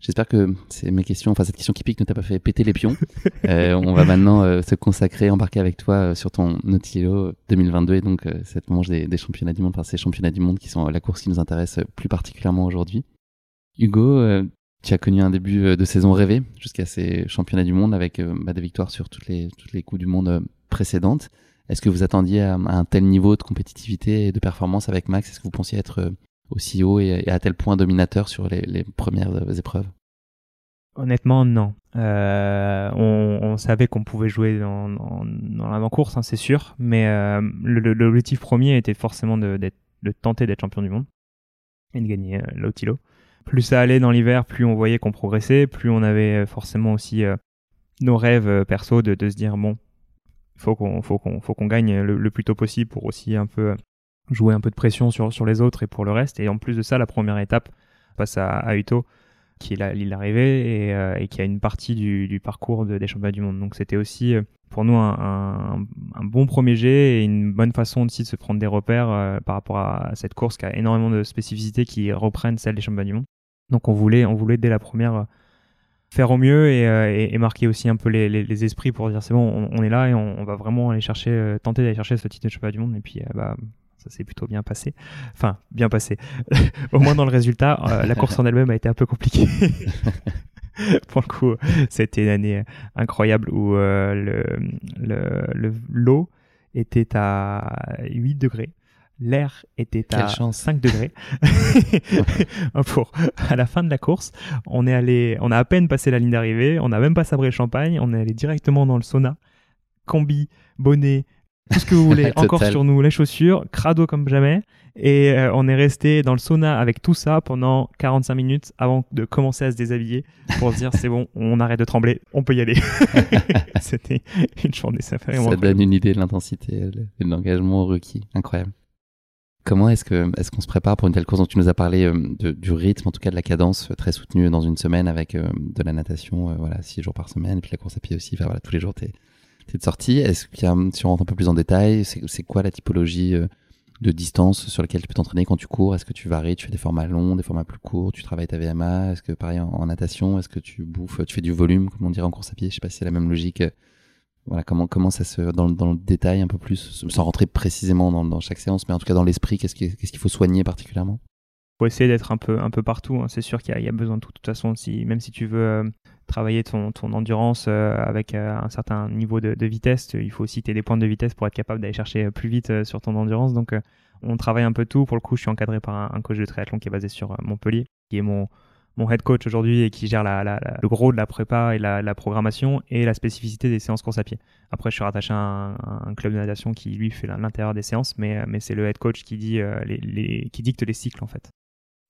J'espère que c'est mes questions, enfin cette question qui pique ne t'a pas fait péter les pions. on va maintenant se consacrer, embarquer avec toi sur ton Othello 2022 et donc cette manche des, des, championnats du monde, enfin ces championnats du monde qui sont la course qui nous intéresse plus particulièrement aujourd'hui. Hugo, euh, tu as connu un début euh, de saison rêvé jusqu'à ces championnats du monde avec euh, bah, des victoires sur toutes les, toutes les coups du monde précédentes. Est-ce que vous attendiez à, un tel niveau de compétitivité et de performance avec Max? Est-ce que vous pensiez être aussi haut et, à tel point dominateur sur les, premières épreuves? Honnêtement, non. on, savait qu'on pouvait jouer dans, dans, l'avant-course, hein, c'est sûr, mais l'objectif premier était forcément de, tenter d'être champion du monde et de gagner l'Autilo plus ça allait dans l'hiver, plus on voyait qu'on progressait, plus on avait euh, forcément aussi euh, nos rêves euh, perso de, se dire bon, faut qu'on faut qu'on gagne le, plus tôt possible pour aussi un peu jouer un peu de pression sur sur les autres et pour le reste. Et en plus de ça, la première étape passe à, à Uto qui est l'île d'arrivée et, qui a une partie du, parcours des championnats du monde. Donc c'était aussi pour nous un, bon premier jet et une bonne façon aussi de se prendre des repères par rapport à cette course qui a énormément de spécificités qui reprennent celle des championnats du monde. Donc on voulait, on voulait dès la première euh, faire au mieux et, euh, marquer aussi un peu les, esprits pour dire c'est bon, on, est là et on, va vraiment aller chercher, euh, tenter d'aller chercher ce titre de championnat du monde. Et puis bah, ça s'est plutôt bien passé. Enfin, bien passé. au moins dans le résultat, la course en elle-même a été un peu compliquée. pour le coup, c'était une année incroyable où le l'eau le, était à 8 degrés l'air était à 5 degrés. Pour, à la fin de la course, on est allé, on a à peine passé la ligne d'arrivée, on n'a même pas sabré le champagne, on est allé directement dans le sauna, combi, bonnet, tout ce que vous voulez, encore sur nous, les chaussures, crado comme jamais. Et euh, on est resté dans le sauna avec tout ça pendant 45 minutes avant de commencer à se déshabiller pour se dire c'est bon, on arrête de trembler, on peut y aller. C'était une journée, ça fait Ça donne une idée de l'intensité et de l'engagement requis. Incroyable. Comment est-ce que est-ce qu'on se prépare pour une telle course? Dont tu nous as parlé euh, du rythme, en tout cas de la cadence euh, très soutenue dans une semaine avec euh, de la natation, voilà, six jours par semaine, et puis la course à pied aussi. Enfin voilà, tous les jours t'es es de sortie. Est-ce qu'il y a, si on rentre un peu plus en détail, c'est quoi la typologie de distance sur laquelle tu peux t'entraîner quand tu cours? Est-ce que tu varies Tu fais des formats longs, des formats plus courts? Tu travailles ta VMA Est-ce que pareil en, natation Est-ce que tu bouffes Tu fais du volume, comme on dirait en course à pied? Je sais pas si c'est la même logique. Voilà, comment, comment ça se, dans, dans, le détail un peu plus, sans rentrer précisément dans, chaque séance, mais en tout cas dans l'esprit, qu'est-ce qu'il qu'est-ce qu'il faut soigner particulièrement? Faut essayer d'être un peu, un peu partout. Hein. C'est sûr qu'il y, a besoin de tout. De toute façon, même si tu veux euh, travailler ton, ton endurance euh, avec euh, un certain niveau de, vitesse, il faut aussi que des points de vitesse pour être capable d'aller chercher plus vite sur ton endurance. Donc, on travaille un peu tout. Pour le coup, je suis encadré par un, coach de triathlon qui est basé sur Montpellier, qui est mon, mon head coach aujourd'hui et qui gère la, le gros de la prépa et la, programmation et la spécificité des séances course à pied. Après, je suis rattaché à un, club de natation qui lui fait l'intérieur des séances, mais, mais c'est le head coach qui, dit, euh, les, qui dicte les cycles en fait.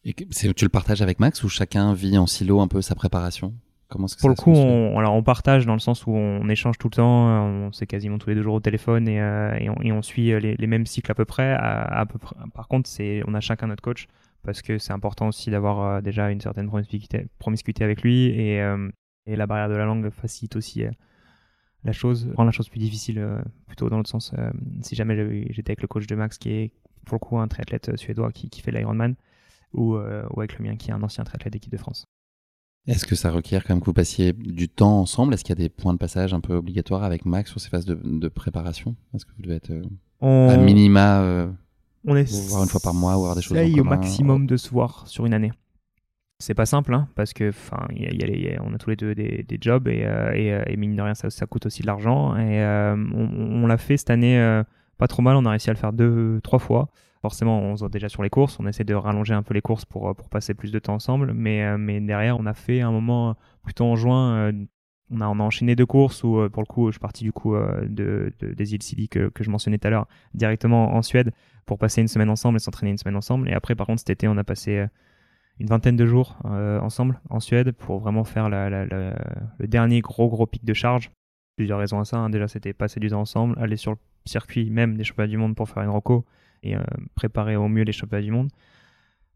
Et tu le partages avec Max ou chacun vit en silo un peu sa préparation? Comment Pour le coup, on, alors on partage dans le sens où on échange tout le temps, on c'est quasiment tous les deux jours au téléphone et, euh, et, on, et on, suit les, les, mêmes cycles à peu près. À, peu près. Par contre, c'est on a chacun notre coach parce que c'est important aussi d'avoir euh, déjà une certaine promiscuité, avec lui et, euh, et, la barrière de la langue facilite aussi euh, la chose, rend la chose plus difficile plutôt dans l'autre sens. si jamais j'étais avec le coach de Max qui est pour le coup un triathlète suédois qui, qui fait l'Ironman ou, ou avec le mien qui est un ancien triathlète d'équipe de France. Est-ce que ça requiert quand même que vous passiez du temps ensemble? Est-ce qu'il y a des points de passage un peu obligatoires avec Max sur ces phases de, de préparation? Est-ce que vous devez être à minima on est voir une fois par mois, voir des choses au maximum de se voir sur une année. C'est pas simple, hein, parce que enfin, y y a on a tous les deux des, des jobs et, euh, et, euh, et, mine de rien, ça, ça coûte aussi de l'argent. Et euh, on, on l'a fait cette année pas trop mal. On a réussi à le faire deux, trois fois. Forcément, on se déjà sur les courses. On essaie de rallonger un peu les courses pour, pour passer plus de temps ensemble. Mais, mais derrière, on a fait un moment plutôt en juin on a, on a enchaîné deux courses où, pour le coup, je suis parti du coup de, des îles Scilly que, que je mentionnais tout à l'heure directement en Suède pour passer une semaine ensemble et s'entraîner une semaine ensemble. Et après, par contre, cet été, on a passé une vingtaine de jours ensemble en Suède pour vraiment faire la, le dernier gros gros pic de charge. Plusieurs raisons à ça. Hein. Déjà, c'était passer du temps ensemble, aller sur le circuit même des championnats du monde pour faire une roco et préparer au mieux les championnats du monde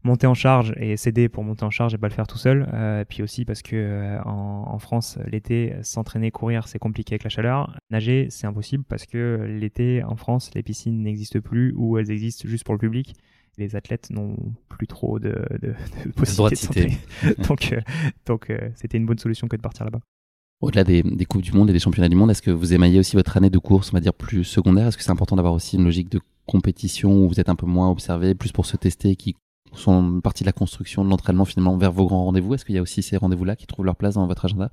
monter en charge et s'aider pour monter en charge et pas le faire tout seul. Euh, puis aussi parce que euh, en, France, l'été, s'entraîner, courir, c'est compliqué avec la chaleur. Nager, c'est impossible parce que l'été, en France, les piscines n'existent plus ou elles existent juste pour le public. Les athlètes n'ont plus trop de, de, de possibilités de, donc, euh, donc c'était une bonne solution que de partir là-bas. Au-delà des, des, Coupes du Monde et des Championnats du Monde, est-ce que vous émaillez aussi votre année de course, on va dire, plus secondaire? Est-ce que c'est important d'avoir aussi une logique de compétition où vous êtes un peu moins observé, plus pour se tester, qui sont partie de la construction de l'entraînement finalement vers vos grands rendez-vous? Est-ce qu'il y a aussi ces rendez-vous-là qui trouvent leur place dans votre agenda?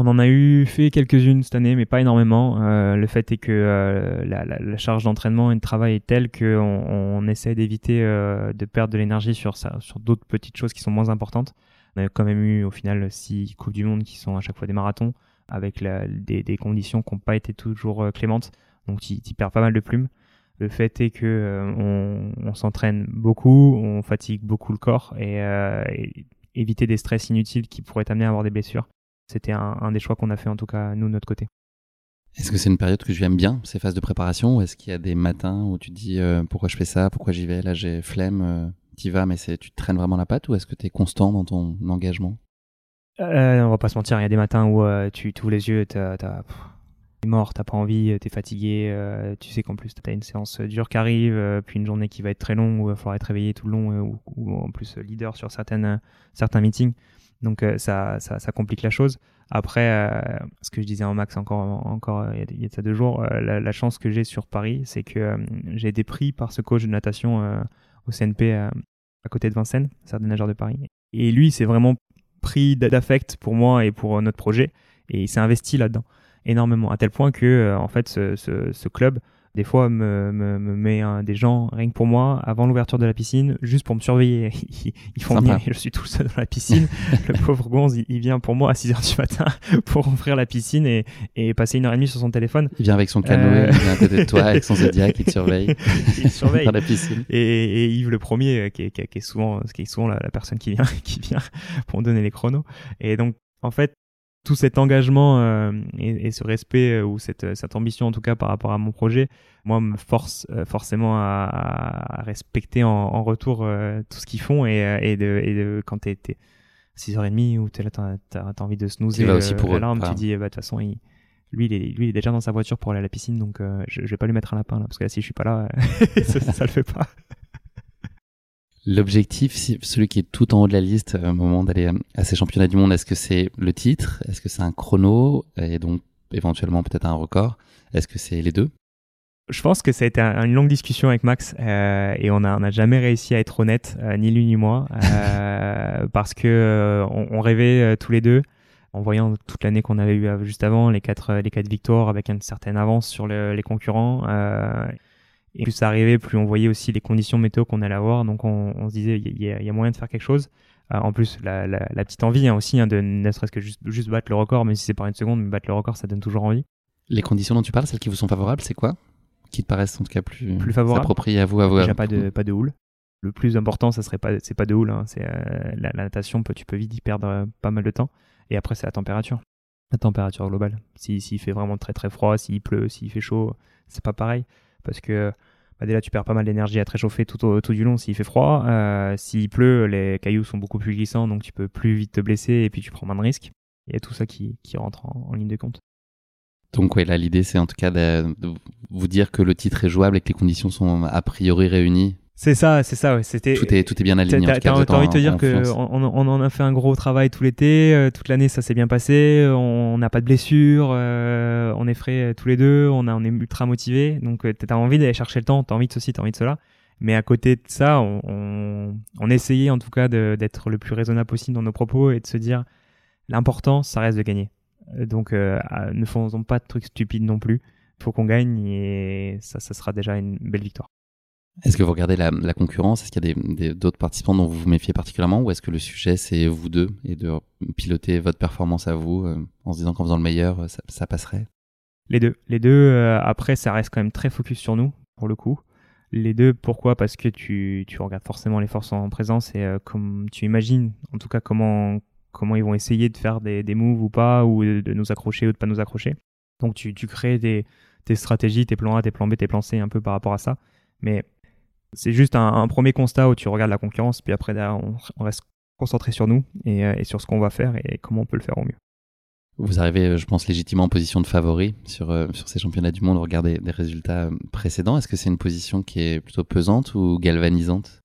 On en a eu fait quelques-unes cette année, mais pas énormément. Euh, le fait est que euh, la, charge d'entraînement et de travail est telle qu'on on essaie d'éviter euh, de perdre de l'énergie sur, sur d'autres petites choses qui sont moins importantes. On a quand même eu au final six Coupes du Monde qui sont à chaque fois des marathons, avec des, des, conditions qui n'ont pas été toujours clémentes. Donc tu perds pas mal de plumes. Le fait est que euh, on, s'entraîne beaucoup, on fatigue beaucoup le corps et, euh, éviter des stress inutiles qui pourraient t'amener à avoir des blessures. C'était un, des choix qu'on a fait en tout cas nous de notre côté. Est-ce que c'est une période que tu aimes bien, ces phases de préparation Ou est-ce qu'il y a des matins où tu te dis euh, pourquoi je fais ça, pourquoi j'y vais, là j'ai flemme, tu vas mais tu te traînes vraiment la patte ou est-ce que tu es constant dans ton engagement? Euh, On va pas se mentir, il y a des matins où tu ouvres les yeux, t'as, t'es mort, t'as pas envie, t'es fatigué, euh, tu sais qu'en plus t'as une séance dure qui arrive, euh, puis une journée qui va être très longue, où il va falloir être réveillé tout le long, euh, ou, en plus leader sur certaines, certains meetings. Donc ça, ça, complique la chose. Après, ce que je disais en max encore, encore il y a, deux jours, la, la, chance que j'ai sur Paris, c'est que j'ai été pris par ce coach de natation au CNP à côté de Vincennes, c'est des nageurs de Paris. Et lui, c'est vraiment pris d'affect pour moi et pour notre projet, et il s'est investi là-dedans énormément, à tel point que euh, en fait ce, ce, ce, club des fois me, me, me met des gens rien que pour moi avant l'ouverture de la piscine juste pour me surveiller. Ils, font bien je suis tout seul dans la piscine. Le pauvre Gonz il, vient pour moi à 6h du matin pour ouvrir la piscine et, et, passer une heure et demie sur son téléphone. Il vient avec son canoë euh, il vient à côté de toi avec son Zodiac il te surveille. Il surveille. Dans la piscine. Et, et, Yves le premier euh, qui est, qui est, souvent qui est souvent la, la personne qui vient qui vient pour me donner les chronos. Et donc en fait tout cet engagement euh, et, ce respect euh, ou cette, cette, ambition en tout cas par rapport à mon projet, moi me force euh, forcément à, respecter en, retour tout ce qu'ils font et, et, de, et de, quand t'es 6h30 ou t'es là, t'as as, envie de snoozer aussi pour l'alarme, tu dis bah de toute façon il, lui, il est, lui, il est déjà dans sa voiture pour aller à la piscine, donc je, je, vais pas lui mettre un lapin là, parce que là, si je suis pas là, ça, ça, le fait pas. L'objectif, celui qui est tout en haut de la liste euh, au moment d'aller euh, à ces championnats du monde, est-ce que c'est le titre? Est-ce que c'est un chrono? Et donc éventuellement peut-être un record? Est-ce que c'est les deux? Je pense que ça a été une longue discussion avec Max euh, et on n'a jamais réussi à être honnête, ni lui ni moi, parce que on, rêvait tous les deux en voyant toute l'année qu'on avait eu juste avant, les quatre, les quatre victoires avec une certaine avance sur les concurrents. Et plus ça arrivait, plus on voyait aussi les conditions météo qu'on allait avoir. Donc on, se disait, il y, a moyen de faire quelque chose. Euh, en plus, la, petite envie hein, aussi, hein, de ne serait-ce que juste, juste battre le record, même si c'est par une seconde, mais battre le record, ça donne toujours envie. Les conditions dont tu parles, celles qui vous sont favorables, c'est quoi? Qui te paraissent en tout cas plus, plus favorables appropriées à vous, à vous Déjà pas de, pas de houle. Le plus important, ça serait pas, c'est pas de houle. Hein, c'est euh, la, natation, tu peux vite y perdre euh, pas mal de temps. Et après, c'est la température. La température globale. S'il si, fait vraiment très très froid, s'il pleut, s'il fait chaud, c'est pas pareil parce que bah déjà tu perds pas mal d'énergie à te réchauffer tout, du long s'il fait froid. Euh, s'il pleut, les cailloux sont beaucoup plus glissants, donc tu peux plus vite te blesser et puis tu prends moins de risques. Il y a tout ça qui, qui rentre en, ligne de compte. Donc ouais, là l'idée c'est en tout cas de, vous dire que le titre est jouable et que les conditions sont a priori réunies c'est ça, c'est ça. Ouais. C'était tout est tout est bien aligné. T'as envie de te dire que on, on, en a fait un gros travail tout l'été, euh, toute l'année ça s'est bien passé. On n'a pas de blessures, euh, on est frais euh, tous les deux, on a on est ultra motivé. Donc euh, t'as envie d'aller chercher le temps, t'as envie de ceci, t'as envie de cela. Mais à côté de ça, on, on, on essayait en tout cas d'être le plus raisonnable possible dans nos propos et de se dire l'important, ça reste de gagner. Donc ne faisons pas de trucs stupides non plus. Il faut qu'on gagne et ça, ça sera déjà une belle victoire. Est-ce que vous regardez la, concurrence? Est-ce qu'il y a d'autres participants dont vous vous méfiez particulièrement? Ou est-ce que le sujet, c'est vous deux et de piloter votre performance à vous euh, en se disant qu'en faisant le meilleur, euh, ça, passerait? Les deux. Les deux, euh, après, ça reste quand même très focus sur nous, pour le coup. Les deux, pourquoi? Parce que tu, tu, regardes forcément les forces en présence et comme tu imagines, en tout cas, comment, comment ils vont essayer de faire des, des moves ou pas, ou de, nous accrocher ou de pas nous accrocher. Donc tu, tu crées des, tes stratégies, tes plans A, tes plans B, tes plans C un peu par rapport à ça. Mais c'est juste un, premier constat où tu regardes la concurrence, puis après on, reste concentré sur nous euh, et, sur ce qu'on va faire et comment on peut le faire au mieux. Vous arrivez, euh, je pense, légitimement en position de favori sur, euh, sur ces championnats du monde au regard des, résultats précédents. Est-ce que c'est une position qui est plutôt pesante ou galvanisante?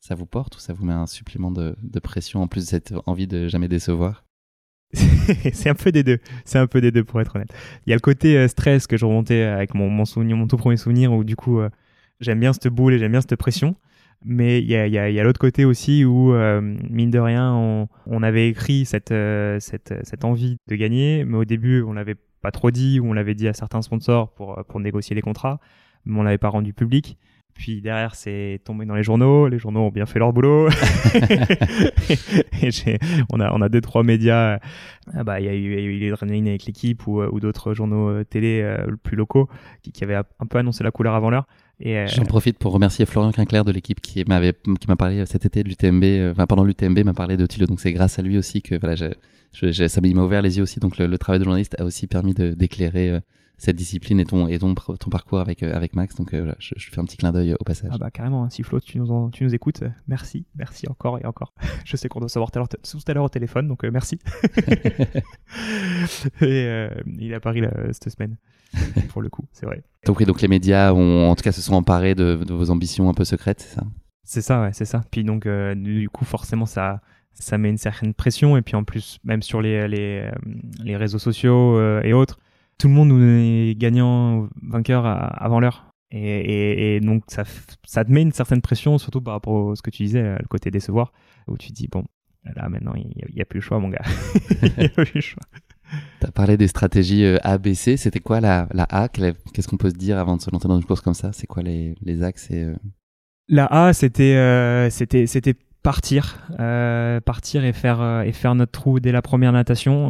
Ça vous porte ou ça vous met un supplément de, pression en plus de cette envie de jamais décevoir? C'est un peu des deux. C'est un peu des deux pour être honnête. Il y a le côté stress que je remontais avec mon, mon souvenir, mon tout premier souvenir où du coup j'aime bien cette boule et j'aime bien cette pression. Mais il y a, y a, y a l'autre côté aussi où, euh, mine de rien, on, on avait écrit cette, euh, cette, cette envie de gagner, mais au début, on l'avait pas trop dit, ou on l'avait dit à certains sponsors pour, pour négocier les contrats, mais on l'avait pas rendu public. Puis derrière, c'est tombé dans les journaux. Les journaux ont bien fait leur boulot. et on a, on a deux trois médias. Ah bah, il y a eu, eu l'adrénaline avec l'équipe ou, ou d'autres journaux télé euh, plus locaux qui, qui avaient un peu annoncé la couleur avant l'heure. Euh, J'en profite pour remercier Florian Quinclair de l'équipe qui m'avait qui m'a parlé cet été de l'UTMB, euh, enfin pendant l'UTMB m'a parlé de Thilo, donc c'est grâce à lui aussi que voilà, je, ça m'a ouvert les yeux aussi, donc le, travail de journaliste a aussi permis de d'éclairer euh, cette discipline et ton et ton, ton parcours avec avec Max, donc voilà, je, je, fais un petit clin d'œil au passage. Ah bah carrément, hein, si Flo tu nous tu nous écoutes, merci, merci encore et encore. je sais qu'on doit savoir tout à l'heure au téléphone, donc merci. et il est à Paris cette semaine. pour le coup, c'est vrai. Donc, donc les médias ont, en tout cas, se sont emparés de, vos ambitions un peu secrètes, c'est ça? C'est ça, ouais, c'est ça. Puis donc, euh, du coup, forcément, ça, ça met une certaine pression. Et puis en plus, même sur les, les, euh, les réseaux sociaux euh, et autres, tout le monde nous est gagnant, vainqueur avant l'heure. Et, et, donc, ça, ça te met une certaine pression, surtout par rapport à ce que tu disais, le côté décevoir, où tu te dis, bon, là maintenant, il n'y a, a, plus le choix, mon gars. Il n'y a plus le choix. Tu as parlé des stratégies euh, ABC. C'était quoi la, A? Qu'est-ce qu'on peut se dire avant de se lancer dans une course comme ça? C'est quoi les, axes euh? La A, c'était euh, partir, partir et faire notre trou dès la première natation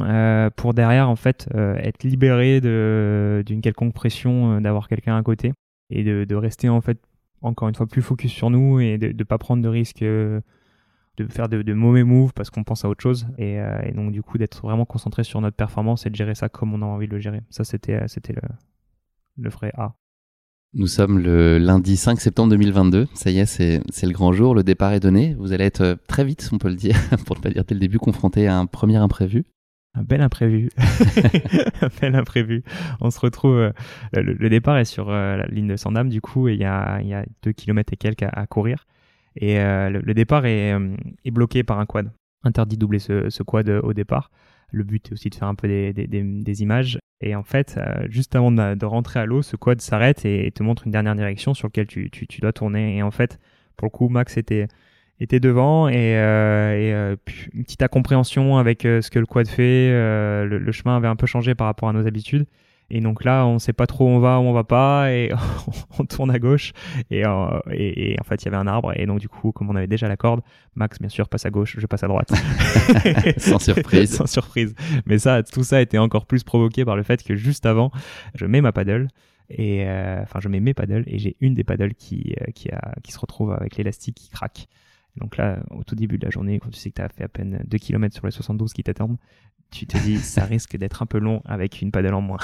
pour derrière en fait être libéré d'une quelconque pression d'avoir quelqu'un à côté et de, de rester en fait encore une fois plus focus sur nous et de ne pas prendre de risques de faire de, mauvais moves parce qu'on pense à autre chose euh, et, donc du coup d'être vraiment concentré sur notre performance et de gérer ça comme on a envie de le gérer. Ça c'était euh, c'était le, le vrai A. Nous sommes le lundi 5 septembre 2022. Ça y est, c'est, c'est le grand jour. Le départ est donné. Vous allez être euh, très vite, on peut le dire, pour ne pas dire dès le début, confronté à un premier imprévu. Un bel imprévu. un bel imprévu. On se retrouve. le, départ est sur la ligne de Sandam, du coup, et il y a, y a deux kilomètres et quelques à courir. Et euh, le, départ euh, est, bloqué par un quad. Interdit de doubler ce, quad euh, au départ. Le but est aussi de faire un peu des, images. Et en fait, juste avant de, rentrer à l'eau, ce quad s'arrête et, te montre une dernière direction sur laquelle tu, dois tourner. Et en fait, pour le coup, Max était, devant et, une petite incompréhension avec ce que le quad fait. le, chemin avait un peu changé par rapport à nos habitudes. Et donc là, on sait pas trop où on va, où on va pas, et on tourne à gauche. Euh, et, et, en fait, il y avait un arbre, et donc du coup, comme on avait déjà la corde, Max, bien sûr, passe à gauche, je passe à droite. Sans surprise. Sans surprise. Mais ça, tout ça a été encore plus provoqué par le fait que juste avant, je mets ma paddle. Et euh, enfin, je mets mes paddles et j'ai une des paddles qui, euh, qui, a, qui se retrouve avec l'élastique qui craque. Donc là, au tout début de la journée, quand tu sais que tu as fait à peine 2 km sur les 72 qui t'attendent, tu te dis ça risque d'être un peu long avec une paddle en moins.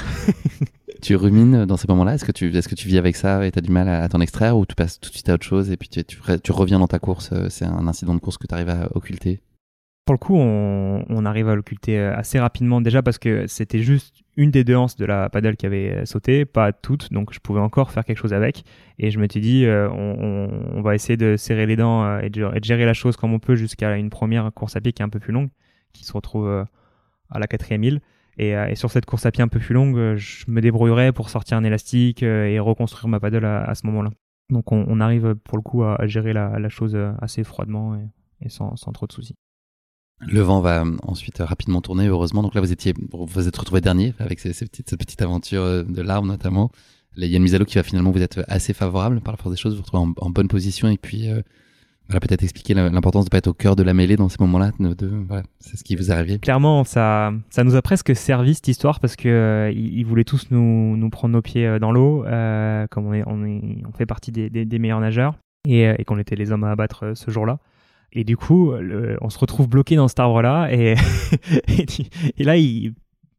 tu rumines dans ces moments-là? Est-ce que, tu, est-ce que tu vis avec ça et tu as du mal à, t'en extraire ou tu passes tout de suite à autre chose et puis tu, tu, reviens dans ta course euh, C'est un incident de course que tu arrives à occulter? Pour le coup, on, on, arrive à l'occulter euh, assez rapidement déjà parce que c'était juste une des deux anses de la paddle qui avait euh, sauté, pas toutes, donc je pouvais encore faire quelque chose avec. Et je me suis dit, on, on, va essayer de serrer les dents et de, gérer la chose comme on peut jusqu'à une première course à pied qui est un peu plus longue, qui se retrouve à la quatrième île. Euh, et, sur cette course à pied un peu plus longue, euh, je me débrouillerai pour sortir un élastique euh, et reconstruire ma paddle à, ce moment-là. Donc on, arrive pour le coup à, gérer la, chose assez froidement et, sans, trop de soucis. Le vent va ensuite rapidement tourner, heureusement. Donc là, vous étiez, vous êtes retrouvé dernier avec ces, petites, cette petite aventure de l'arbre notamment. Il y a une mise à l'eau qui va finalement vous être assez favorable par la force des choses, vous vous retrouvez en, bonne position et puis euh, voilà, peut-être expliquer l'importance de pas être au cœur de la mêlée dans ces moments-là. C'est ce qui vous est arrivé. Clairement, ça, nous a presque servi cette histoire parce que euh, ils, voulaient tous nous, nous prendre nos pieds euh, dans l'eau, euh, comme on, est, on, fait partie des, des, meilleurs nageurs et, et qu'on était les hommes à abattre ce jour-là. Et du coup, on se retrouve bloqué dans cet arbre-là et, là,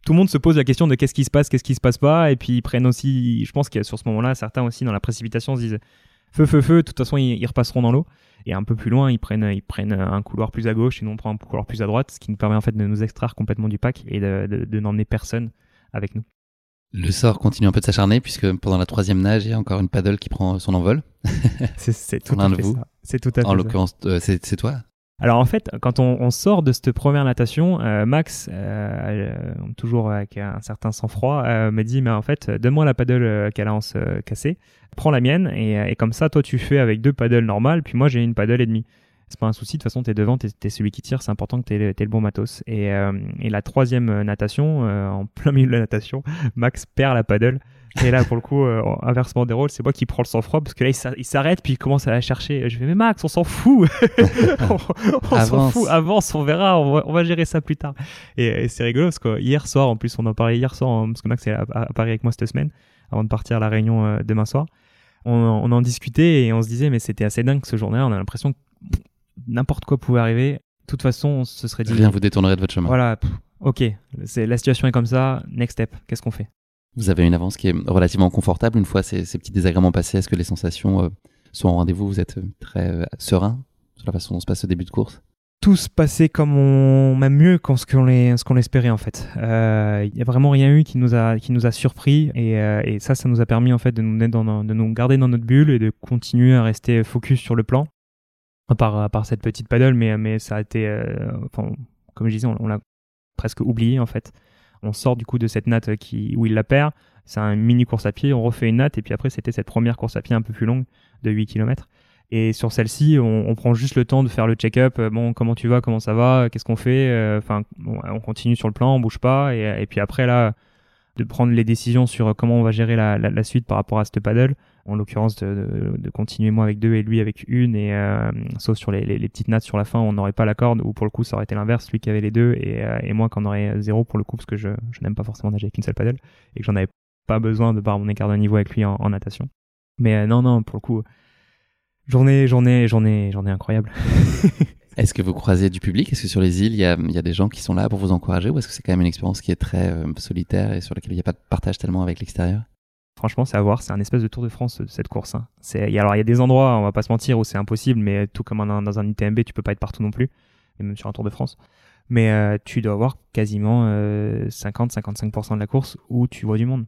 tout le monde se pose la question de qu'est-ce qui se passe, qu'est-ce qui se passe pas, et puis ils prennent aussi, je pense qu'il y a sur ce moment-là, certains aussi dans la précipitation se disent feu, feu, feu, de toute façon ils repasseront dans l'eau. Et un peu plus loin, ils prennent, ils prennent un couloir plus à gauche et nous on prend un couloir plus à droite, ce qui nous permet en fait de nous extraire complètement du pack et de, de, n'emmener personne avec nous. Le sort continue un peu de s'acharner puisque pendant la troisième nage, il y a encore une paddle qui prend son envol. c'est tout, à fait ça. C'est tout à fait En l'occurrence, euh, c'est toi alors en fait, quand on, sort de cette première natation, euh, Max, euh, toujours avec un certain sang-froid, me dit mais en fait, donne-moi la paddle qu'elle a en se casser prends la mienne et, comme ça, toi, tu fais avec deux paddles normales, puis moi, j'ai une paddle et demie. C'est pas un souci, de toute façon, t'es devant, t'es es celui qui tire, c'est important que t'aies le bon matos. Et, euh, et la troisième natation, euh, en plein milieu de la natation, Max perd la paddle. Et là, pour le coup, euh, inversement des rôles, c'est moi qui prends le sang-froid parce que là, il s'arrête puis il commence à la chercher. Je fais, mais Max, on s'en fout. on, s'en fout. Avance, on verra. On va, gérer ça plus tard. Et, c'est rigolo parce que hier soir, en plus, on en parlait hier soir, hein, parce que Max est à, à Paris avec moi cette semaine, avant de partir à la réunion demain soir on, en discutait et on se disait, mais c'était assez dingue ce jour-là. On a l'impression que n'importe quoi pouvait arriver. De toute façon, on se serait dit. Rien vous détournerait de votre chemin. Voilà, ok, la situation est comme ça. Next step, qu'est-ce qu'on fait? Vous avez une avance qui est relativement confortable une fois ces, petits désagréments passés. Est-ce que les sensations euh, sont au rendez-vous? Vous êtes euh, très euh, serein sur la façon dont se passe ce début de course? Tout se passait comme on, même mieux qu'en ce qu'on ce qu'on espérait en fait. Il euh, y a vraiment rien eu qui nous a qui nous a surpris et, euh, et ça, ça nous a permis en fait de nous dans, de nous garder dans notre bulle et de continuer à rester focus sur le plan. À part, à part cette petite paddle, mais mais ça a été, euh, enfin, comme je disais, on, l'a presque oublié en fait. On sort du coup de cette natte qui où il la perd. C'est un mini course à pied. On refait une natte et puis après c'était cette première course à pied un peu plus longue de 8 km. Et sur celle-ci, on, on, prend juste le temps de faire le check-up. Euh, bon, comment tu vas? Comment ça va? Qu'est-ce qu'on fait? Euh, Enfin, on continue sur le plan, on bouge pas. Et, et, puis après, là, de prendre les décisions sur comment on va gérer la, la, la suite par rapport à cette paddle. En l'occurrence, de, continuer moi avec deux et lui avec une. Et euh, sauf sur les, petites nattes sur la fin, on n'aurait pas la corde. Ou pour le coup, ça aurait été l'inverse, lui qui avait les deux et, et moi qui en aurait zéro pour le coup, parce que je, n'aime pas forcément nager avec une seule paddle et que j'en avais pas besoin de par mon écart de niveau avec lui en, natation. Mais non, non, pour le coup journée, journée, journée, journée incroyable. est-ce que vous croisez du public? Est-ce que sur les îles, il y a, y a, des gens qui sont là pour vous encourager Ou est-ce que c'est quand même une expérience qui est très euh, solitaire et sur laquelle il n'y a pas de partage tellement avec l'extérieur? Franchement, c'est à voir. C'est un espèce de Tour de France, cette course. Hein. Alors, il y a des endroits, on va pas se mentir, où c'est impossible, mais tout comme dans un ITMB, tu peux pas être partout non plus, et même sur un Tour de France. Mais euh, tu dois avoir quasiment 50-55% euh, de la course où tu vois du monde.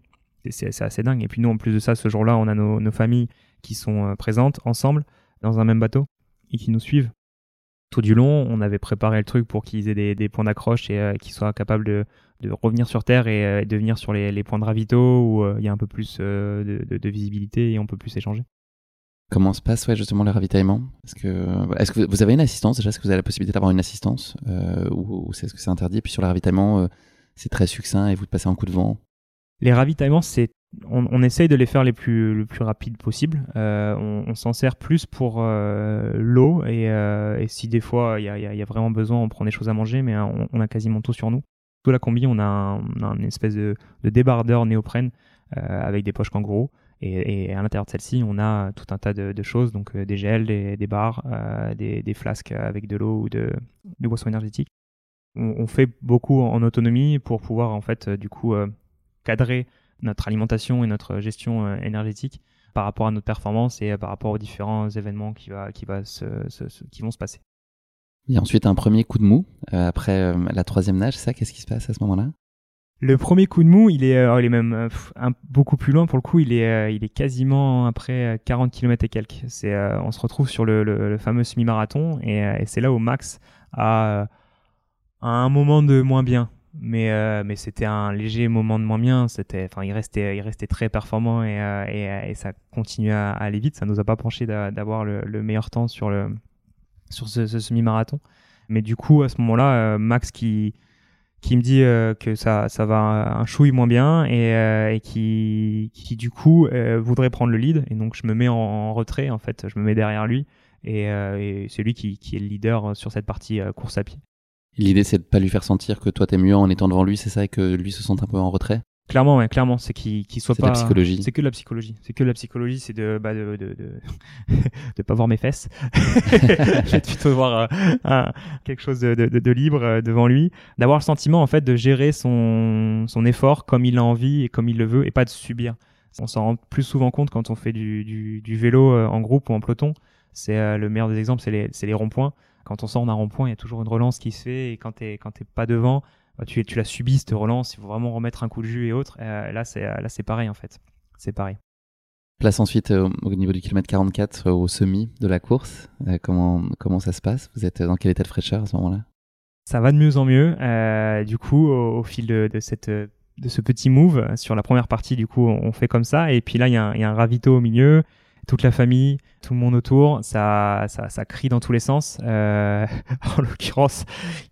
C'est, assez dingue. Et puis nous, en plus de ça, ce jour-là, on a nos, familles qui sont euh, présentes ensemble dans un même bateau et qui nous suivent tout du long. On avait préparé le truc pour qu'ils aient des, points d'accroche et euh, qu'ils soient capables de, revenir sur Terre et, euh, de venir sur les, points de ravito où il y a un peu plus de, visibilité et on peut plus échanger. Comment se passe ouais, justement le ravitaillement? Est-ce que, est que vous avez une assistance déjà? Est-ce que vous avez la possibilité d'avoir une assistance ou, ou est-ce que c'est interdit? Et puis sur le ravitaillement, c'est très succinct et vous de passer un coup de vent? Les ravitaillements, c'est on, essaye de les faire les plus, le plus rapide possible. Euh, on, s'en sert plus pour euh, l'eau euh, et, si des fois il y a, vraiment besoin, on prend des choses à manger, mais on, a quasiment tout sur nous. Sous la combi, on a, un, une espèce de, débardeur néoprène avec des poches kangourou. Et, à l'intérieur de celle-ci, on a tout un tas de, choses, donc des gels, des, barres, des, flasques avec de l'eau ou de, boissons énergétiques. On, fait beaucoup en autonomie pour pouvoir en fait du coup cadrer notre alimentation et notre gestion euh, énergétique par rapport à notre performance et euh, par rapport aux différents événements qui vont se passer. Et ensuite un premier coup de mou euh, après la troisième nage, ça, qu'est-ce qui se passe à ce moment-là? Le premier coup de mou, il est, il est même beaucoup plus loin pour le coup, il est, il quasiment après 40 km et quelques. On se retrouve sur le, fameux semi-marathon et, c'est là où Max a, a un moment de moins bien. Mais euh, c'était un léger moment de moins bien il restait il très performant et euh, ça continuait à, aller vite. Ça nous a pas penché d'avoir le, meilleur temps sur le sur ce, semi-marathon mais du coup à ce moment-là euh, Max qui qui me dit que ça, ça va un chouille moins bien et, et qui, qui du coup voudrait prendre le lead. Et donc je me mets en, retrait, en fait, je me mets derrière lui et, et c'est lui qui, qui, est le leader sur cette partie course à pied. L'idée c'est de pas lui faire sentir que toi t'es mieux en étant devant lui, c'est ça, et que lui se sente un peu en retrait? Clairement, ouais, clairement, c'est qu'il qu soit pas. C'est la psychologie. C'est que la psychologie. C'est que la psychologie, c'est de, bah, de, de, de, de, pas voir mes fesses. J'ai plutôt voir euh, quelque chose de, de, de libre euh, devant lui, d'avoir le sentiment en fait de gérer son, son effort comme il a envie et comme il le veut, et pas de subir. On s'en rend plus souvent compte quand on fait du, du, du vélo euh, en groupe ou en peloton. C'est le meilleur des exemples, c'est les, les ronds-points. Quand on sort d'un rond-point, il y a toujours une relance qui se fait, et quand t'es quand t'es pas devant, tu, tu l'as subi cette relance, il faut vraiment remettre un coup de jus et autres. Euh, là, c'est là c'est pareil en fait. C'est pareil. Place ensuite euh, au niveau du kilomètre 44 euh, au semi de la course. comment comment ça se passe? Vous êtes dans quel état de fraîcheur à ce moment-là? Ça va de mieux en mieux. du coup, au, fil de, cette de ce petit move sur la première partie, du coup, on fait comme ça. Et puis là, il y, y, a un ravito au milieu toute la famille, tout le monde autour, ça, ça, ça crie dans tous les sens. Euh, en l'occurrence,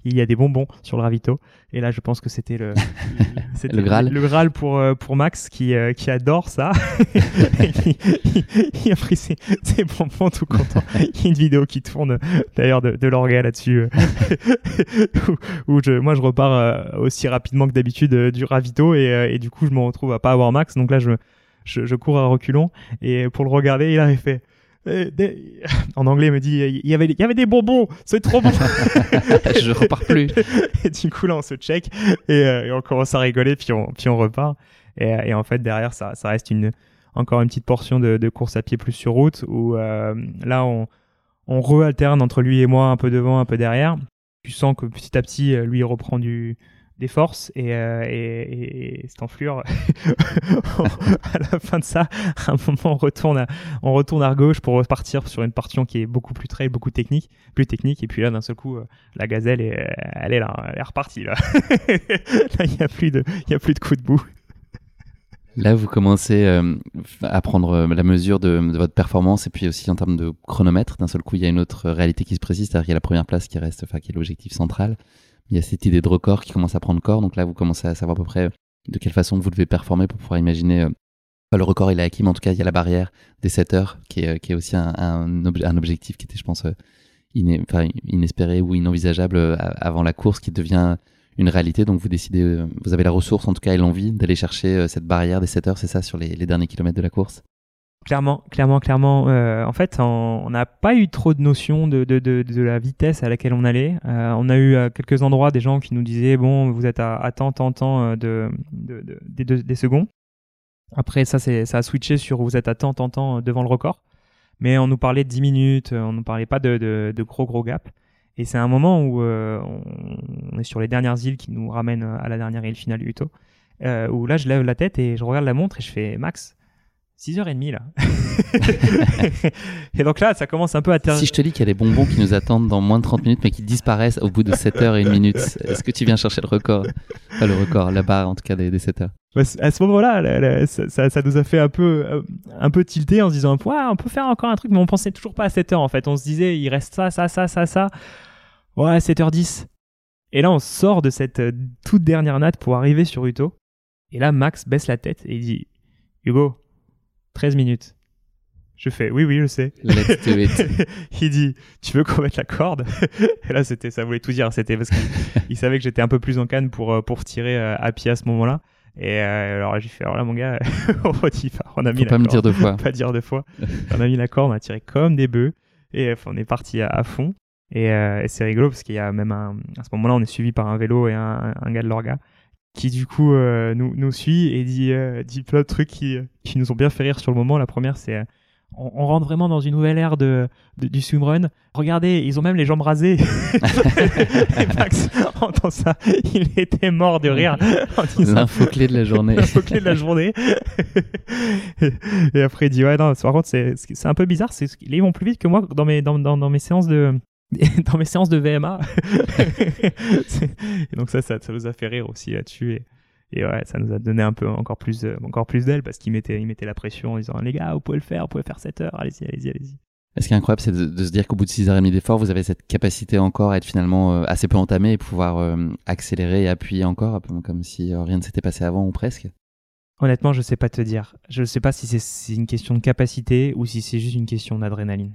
il y a des bonbons sur le ravito. Et là, je pense que c'était le, le Graal. Le Graal pour, euh, pour Max qui, euh, qui adore ça. il, a pris ses, ses, bonbons tout content. Il y a une vidéo qui tourne d'ailleurs de, de l'orga là-dessus. où, où je, moi, je repars aussi rapidement que d'habitude du ravito et, et du coup, je me retrouve à pas avoir Max. Donc là, je je, cours à reculons et pour le regarder, il a fait eh, en anglais, il me dit il y avait, il y avait des bonbons, c'est trop bon. je repars plus. et du coup, là, on se check euh, et, on commence à rigoler, puis on, puis on repart. Et, en fait, derrière, ça, ça reste une, encore une petite portion de, course à pied plus sur route où euh, là, on, on re-alterne entre lui et moi, un peu devant, un peu derrière. Tu sens que petit à petit, lui, il reprend du, des forces et, euh, et, et, cette enflure à la fin de ça à un moment on retourne à, on retourne à gauche pour repartir sur une partie qui est beaucoup plus trail beaucoup technique plus technique. Et puis là d'un seul coup euh, la gazelle est, elle est là elle est repartie là. Il n'y a plus de il a plus de coups de bout Là, vous commencez euh, à prendre la mesure de, de, votre performance et puis aussi en termes de chronomètre. D'un seul coup, il y a une autre réalité qui se précise, c'est-à-dire qu'il y a la première place qui reste, enfin, qui est l'objectif central il y a cette idée de record qui commence à prendre corps. Donc là, vous commencez à savoir à peu près de quelle façon vous devez performer pour pouvoir imaginer. Euh, le record, il est acquis, mais en tout cas, il y a la barrière des 7 heures qui est, est aussi un, objectif qui était, je pense, euh, inespéré ou inenvisageable euh, avant la course qui devient une réalité. Donc vous décidez, vous avez la ressource en tout cas et l'envie d'aller chercher cette barrière des 7 heures, c'est ça, sur les derniers kilomètres de la course? Clairement, clairement, clairement. Euh, en fait, on n'a pas eu trop de notion de, de, de, de, la vitesse à laquelle on allait. Euh, on a eu à quelques endroits des gens qui nous disaient bon, vous êtes à, à tant, tant, tant euh, de, de, des secondes. Après, ça, ça a switché sur vous êtes à tant, tant, tant devant le record. Mais on nous parlait de 10 minutes, on nous parlait pas de, gros, gros gaps. Et c'est un moment où on est sur les dernières îles qui nous ramènent à la dernière île finale Uto. où là, je lève la tête et je regarde la montre et je fais Max, 6h30 là. et donc là, ça commence un peu à Si je te dis qu'il y a des bonbons qui nous attendent dans moins de 30 minutes, mais qui disparaissent au bout de 7 h et 1 minute, est-ce que tu viens chercher le record? Le record, la barre en tout cas des, des 7 h bah, à ce moment-là, ça, ça, nous a fait un peu, euh, un peu tilter en se disant ouais, on peut faire encore un truc, mais on pensait toujours pas à 7 h en fait. On se disait il reste ça, ça, ça, ça, ça. Ouais, 7h10. Et là, on sort de cette euh, toute dernière natte pour arriver sur Uto. Et là, Max baisse la tête et il dit Hugo, 13 minutes. Je fais oui, oui, je sais. Let's do it. il dit Tu veux qu'on mette la corde? Et là, c'était, ça voulait tout dire. C'était parce qu'il savait que j'étais un peu plus en canne pour, euh, pour tirer euh, à pied à ce moment-là. Et euh, alors j'ai fait alors là mon gars, on, on a mis pas me dire deux fois. Pas dire deux fois. on a mis la corde, on a tiré comme des bœufs et on est parti à, fond. Et, et c'est rigolo parce qu'il y a même un, à ce moment-là, on est suivi par un vélo et un, un gars de l'orga qui du coup euh, nous, nous suit et dit, euh, dit plein de trucs qui, qui nous ont bien fait rire sur le moment. La première, c'est euh, on, rentre vraiment dans une nouvelle ère de, du swimrun. Regardez, ils ont même les jambes rasées. et Max entend ça, il était mort de rire. L'info clé de la journée. L'info clé de la journée. et après il dit ouais non, par contre c'est un peu bizarre, ils vont plus vite que moi dans mes dans, dans, dans mes séances de dans mes séances de VMA. et donc ça, ça, ça, nous a fait rire aussi là-dessus. Et, et, ouais, ça nous a donné un peu encore plus, euh, encore plus d'aile parce qu'il mettait, il mettait la pression en disant les gars, vous pouvez le faire, vous pouvez faire 7 heures, allez-y, allez-y, allez-y. Ce qui est incroyable, c'est de, se dire qu'au bout de 6h30 d'effort, vous avez cette capacité encore à être finalement assez peu entamé et pouvoir accélérer et appuyer encore, comme si rien ne s'était passé avant ou presque? Honnêtement, je sais pas te dire. Je ne sais pas si c'est une question de capacité ou si c'est juste une question d'adrénaline.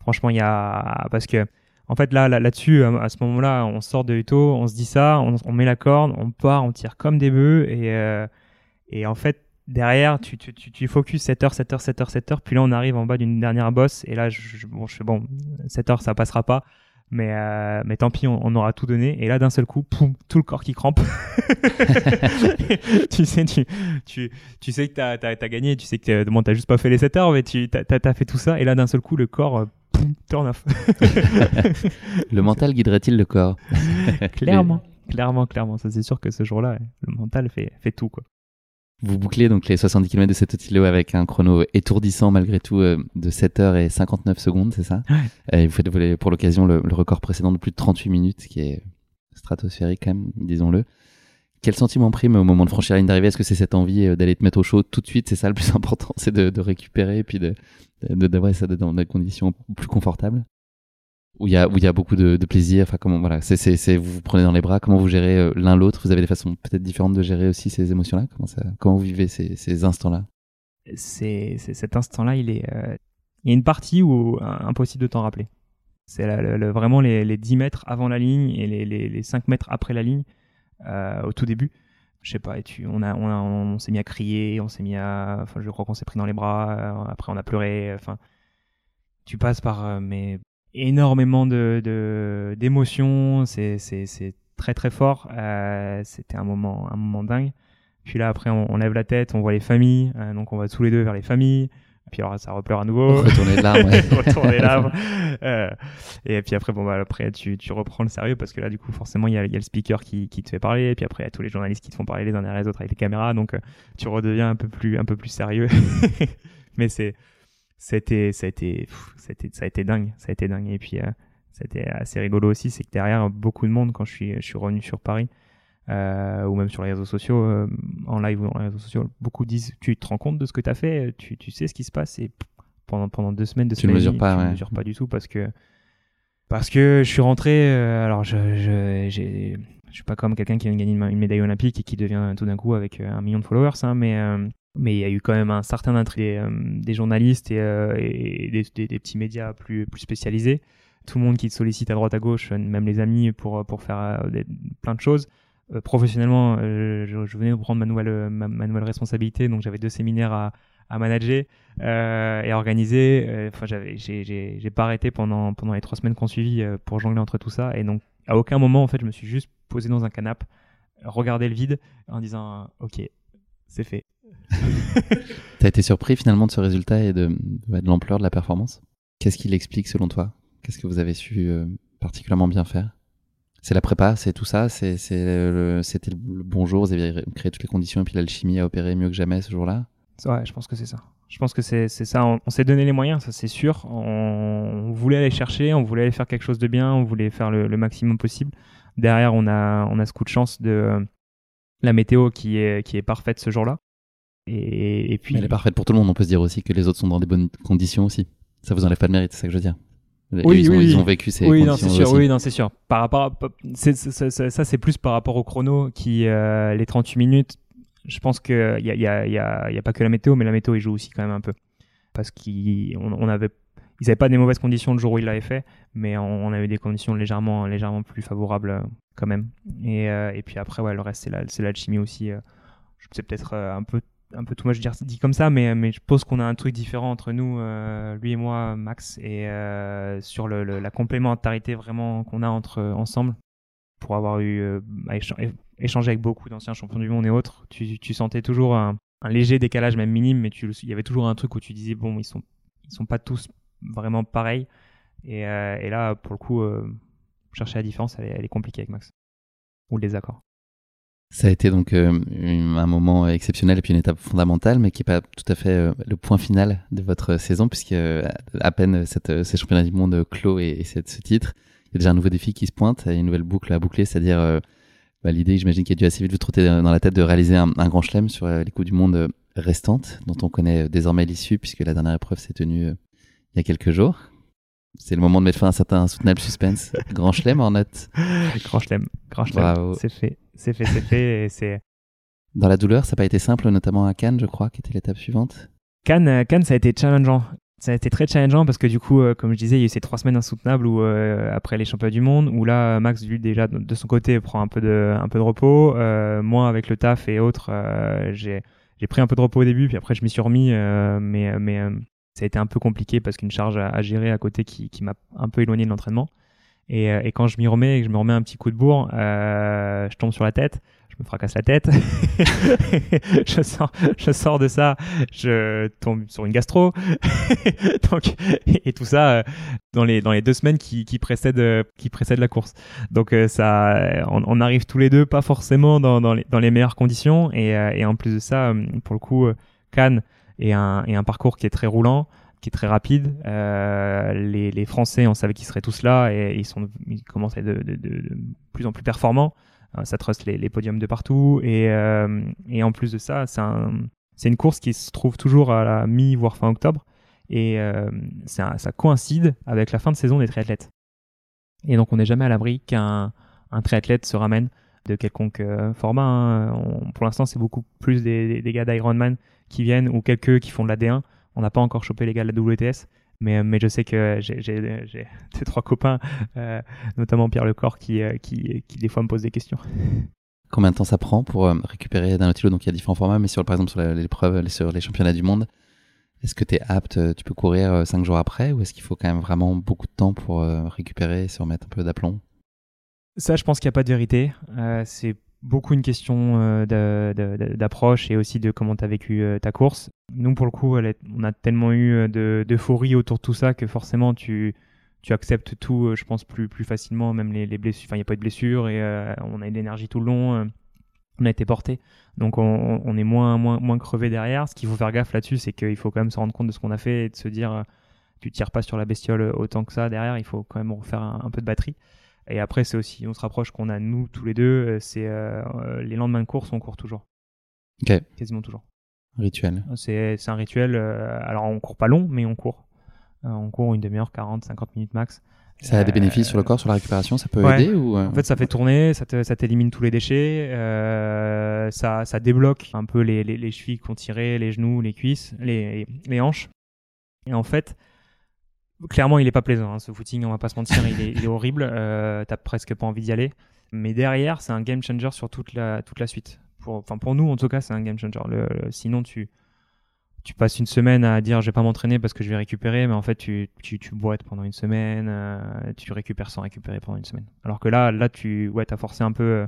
Franchement, il y a parce que en fait là là-dessus euh, à ce moment-là, on sort de Uto, on se dit ça, on, met la corde, on part, on tire comme des bœufs et euh, et en fait derrière tu tu tu, tu focus 7 heures 7 heures 7 heures 7 heures puis là on arrive en bas d'une dernière bosse et là je, bon je bon 7 heures ça passera pas mais euh, mais tant pis on, aura tout donné et là d'un seul coup poum, tout le corps qui crampe. Tu sais tu, tu, tu sais que t'as as, gagné tu sais que bon t'as juste pas fait les 7 heures mais tu t'as as, fait tout ça et là d'un seul coup le corps turn off. Le mental guiderait-il le corps? Clairement. Clairement clairement. Ça c'est sûr que ce jour-là le mental fait fait tout quoi. Vous bouclez donc les 70 km de cet Otilo avec un chrono étourdissant malgré tout euh, de 7 heures et 59 secondes, c'est ça? Et vous faites pour l'occasion le, record précédent de plus de 38 minutes, qui est stratosphérique quand même, disons-le. Quel sentiment prime au moment de franchir la ligne d'arrivée? Est-ce que c'est cette envie euh, d'aller te mettre au chaud tout de suite? C'est ça le plus important, c'est de, récupérer et puis de d'avoir ça dans des conditions plus confortables? Où il y a où il y a beaucoup de, de plaisir enfin comment voilà c'est c'est vous vous prenez dans les bras comment vous gérez euh, l'un l'autre? Vous avez des façons peut-être différentes de gérer aussi ces émotions là comment ça comment vous vivez ces, ces instants là c'est cet instant là il est euh, il y a une partie où impossible de t'en rappeler. C'est vraiment les, les 10 mètres avant la ligne et les, les, les 5 mètres après la ligne au tout début je sais pas on s'est mis à crier on s'est mis à je crois qu'on s'est pris dans les bras euh, après on a pleuré enfin tu passes par mais énormément de d'émotions, c'est c'est très très fort. Euh, C'était un moment un moment dingue. Puis là après on, lève la tête, on voit les familles, euh, donc on va tous les deux vers les familles. Puis alors ça repleure à nouveau. Retourner de l'arbre. Retourner l'arbre. Euh, et puis après bon bah après tu, tu reprends le sérieux parce que là du coup forcément il y a, y a, le speaker qui, qui te fait parler. Et puis après il y a tous les journalistes qui te font parler les uns derrière les autres avec les caméras. Donc euh, tu redeviens un peu plus un peu plus sérieux. Mais c'est c'était ça a été ça a été dingue ça a été dingue et puis euh, c'était assez rigolo aussi c'est que derrière beaucoup de monde quand je suis je suis revenu sur Paris ou même sur les réseaux sociaux euh, en live ou dans les réseaux sociaux beaucoup disent tu te rends compte de ce que tu as fait tu, tu sais ce qui se passe et pendant pendant deux semaines de tu ne mesures pas tu mesures pas du tout parce que parce que je suis rentré alors je je je suis pas comme quelqu'un qui vient de gagner une, médaille olympique et qui devient tout d'un coup avec un million de followers hein, mais mais il y a eu quand même un certain intérêt euh, des, journalistes et, euh, et des, des, petits médias plus, plus spécialisés. Tout le monde qui te sollicite à droite à gauche, même les amis, pour, pour faire euh, plein de choses. Professionnellement, je, je, venais de prendre ma nouvelle, ma, nouvelle responsabilité, donc j'avais deux séminaires à, manager euh, et à organiser. Enfin, j'ai, pas arrêté pendant les trois semaines qu'on suivit pour jongler entre tout ça. Et donc, à aucun moment, en fait, je me suis juste posé dans un canapé, regardé le vide, en disant, ok, c'est fait. T'as été surpris finalement de ce résultat et de, l'ampleur de la performance? Qu'est-ce qui l'explique selon toi? Qu'est-ce que vous avez su euh, particulièrement bien faire? C'est la prépa, c'est tout ça c'est, C'était le bon jour, vous avez créé toutes les conditions et puis l'alchimie a opéré mieux que jamais ce jour-là Ouais, je pense que c'est ça. Je pense que c'est, ça. On, s'est donné les moyens, ça c'est sûr. On, voulait aller chercher, on voulait aller faire quelque chose de bien, on voulait faire le, le maximum possible. Derrière, on a, on a ce coup de chance de euh, la météo qui est, qui est parfaite ce jour-là. Et, puis. elle est parfaite pour tout le monde. On peut se dire aussi que les autres sont dans des bonnes conditions aussi. Ça vous enlève pas de mérite, c'est ça que je veux dire. Oui, ils, ont, oui, ils ont vécu ces oui, conditions non, c'est sûr. Oui, non, c'est sûr. Par rapport, à, ça, c'est plus par rapport au chrono qui euh, les 38 minutes. Je pense que il y a, y, a, y, a, y a, pas que la météo, mais la météo il joue aussi quand même un peu parce on avait ils n'avaient pas des mauvaises conditions le jour où ils l'avaient fait, mais on, avait des conditions légèrement, légèrement plus favorables euh, quand même. Et, euh, et puis après, ouais, le reste, c'est l'alchimie aussi. c'est peut-être un peu un peu tout moi je dire dit comme ça mais je pense qu'on a un truc différent entre nous euh, lui et moi Max et euh, sur le, la complémentarité vraiment qu'on a entre ensemble. Pour avoir eu euh, échangé avec beaucoup d'anciens champions du monde et autres tu, sentais toujours un, léger décalage même minime mais il y avait toujours un truc où tu disais bon ils sont ils sont pas tous vraiment pareils. Et, là pour le coup chercher la différence elle est, compliquée avec Max. Ou les accords ça a été donc euh, un moment exceptionnel et puis une étape fondamentale, mais qui n'est pas tout à fait euh, le point final de votre saison, puisque euh, à peine cette, ces championnats du monde clos et, et ce titre, il y a déjà un nouveau défi qui se pointe, a une nouvelle boucle à boucler, c'est-à-dire bah, l'idée, j'imagine, qui a dû assez vite vous trotter dans la tête de réaliser un, grand chelem sur les Coupes du Monde restantes, dont on connaît désormais l'issue, puisque la dernière épreuve s'est tenue il y a quelques jours. C'est le moment de mettre fin à un certain insoutenable suspense. Grand chelem en note. Grand chelem. Grand chelem. C'est fait. C'est fait, c'est fait. Et c'est... Dans la douleur, ça n'a pas été simple, notamment à Cannes, je crois, qui était l'étape suivante. Cannes, euh, Cannes, ça a été challengeant. Ça a été très challengeant parce que du coup, euh, comme je disais, il y a eu ces trois semaines insoutenables où, euh, après les championnats du monde, où là, Max, lui, déjà de son côté, prend un peu de, un peu de repos. moi, avec le taf et autres, j'ai, j'ai pris un peu de repos au début, puis après, je m'y suis remis. mais mais ça a été un peu compliqué parce qu'une charge à, gérer à côté qui, m'a un peu éloigné de l'entraînement. Et, et, quand je m'y remets et que je me remets un petit coup de bourre, je tombe sur la tête je me fracasse la tête, je, sors, je sors de ça, je tombe sur une gastro, donc, et, tout ça euh, dans, les, deux semaines qui, précèdent, euh, la course. Donc euh, ça, on, arrive tous les deux pas forcément dans, les, meilleures conditions, et, en plus de ça, pour le coup, Cannes est un, parcours qui est très roulant qui est très rapide. les, les, Français, on savait qu'ils seraient tous là et ils, sont, ils commencent à être de, plus en plus performants. Euh, ça truste les, podiums de partout. Et, euh, et en plus de ça, c'est un, une course qui se trouve toujours à la mi, voire fin octobre. Et euh, ça, coïncide avec la fin de saison des triathlètes. Et donc on n'est jamais à l'abri qu'un un triathlète se ramène de quelconque format. Hein. pour l'instant, c'est beaucoup plus des, gars d'Ironman qui viennent ou quelques qui font de la D1. On n'a pas encore chopé les gars de la WTS. Mais, mais je sais que j'ai deux, trois copains, euh, notamment Pierre Lecor, qui, euh, qui, qui des fois me posent des questions. Combien de temps ça prend pour euh, récupérer d'un kilo Donc il y a différents formats, mais sur, par exemple sur l'épreuve, sur les championnats du monde, est-ce que tu es apte, tu peux courir cinq jours après, ou est-ce qu'il faut quand même vraiment beaucoup de temps pour récupérer et se remettre un peu d'aplomb? Ça, je pense qu'il n'y a pas de vérité. c'est beaucoup une question euh, d'approche et aussi de comment tu as vécu euh, ta course. Nous, pour le coup, on a tellement eu euh, d'euphorie autour de tout ça que forcément, tu, acceptes tout, je pense, plus, facilement, même les, les blessures. Enfin, il n'y a pas eu de blessures et on a eu de l'énergie tout le long. on a été porté. Donc, on, est moins crevé derrière. Ce qu'il faut faire gaffe là-dessus, c'est qu'il faut quand même se rendre compte de ce qu'on a fait et de se dire, tu tires pas sur la bestiole autant que ça derrière. Il faut quand même refaire un peu de batterie. Et après, c'est aussi une autre approche qu'on a nous tous les deux, euh, c'est euh, euh, les lendemains de course, on court toujours. Ok. Quasiment toujours. Rituel. C'est un rituel. alors, on court pas long, mais on court. on court une demi-heure, 40, 50 minutes max. Ça a des bénéfices sur le corps, sur la récupération Ça peut aider ou En fait, ça fait tourner, ça t'élimine tous les déchets, ça, ça débloque un peu les, les, les chevilles qu'on tirait, les genoux, les cuisses, les, les hanches. Et en fait, Clairement, il est pas plaisant, hein, ce footing, on va pas se mentir, il, est, horrible, euh, t'as presque pas envie d'y aller. Mais derrière, c'est un game changer sur toute la, toute la suite. Pour, pour nous, en tout cas, c'est un game changer. Sinon, tu, tu passes une semaine à dire je vais pas m'entraîner parce que je vais récupérer, mais en fait, tu, tu, tu boites pendant une semaine, euh, tu récupères sans récupérer pendant une semaine. Alors que là, là tu ouais, as forcé un peu euh,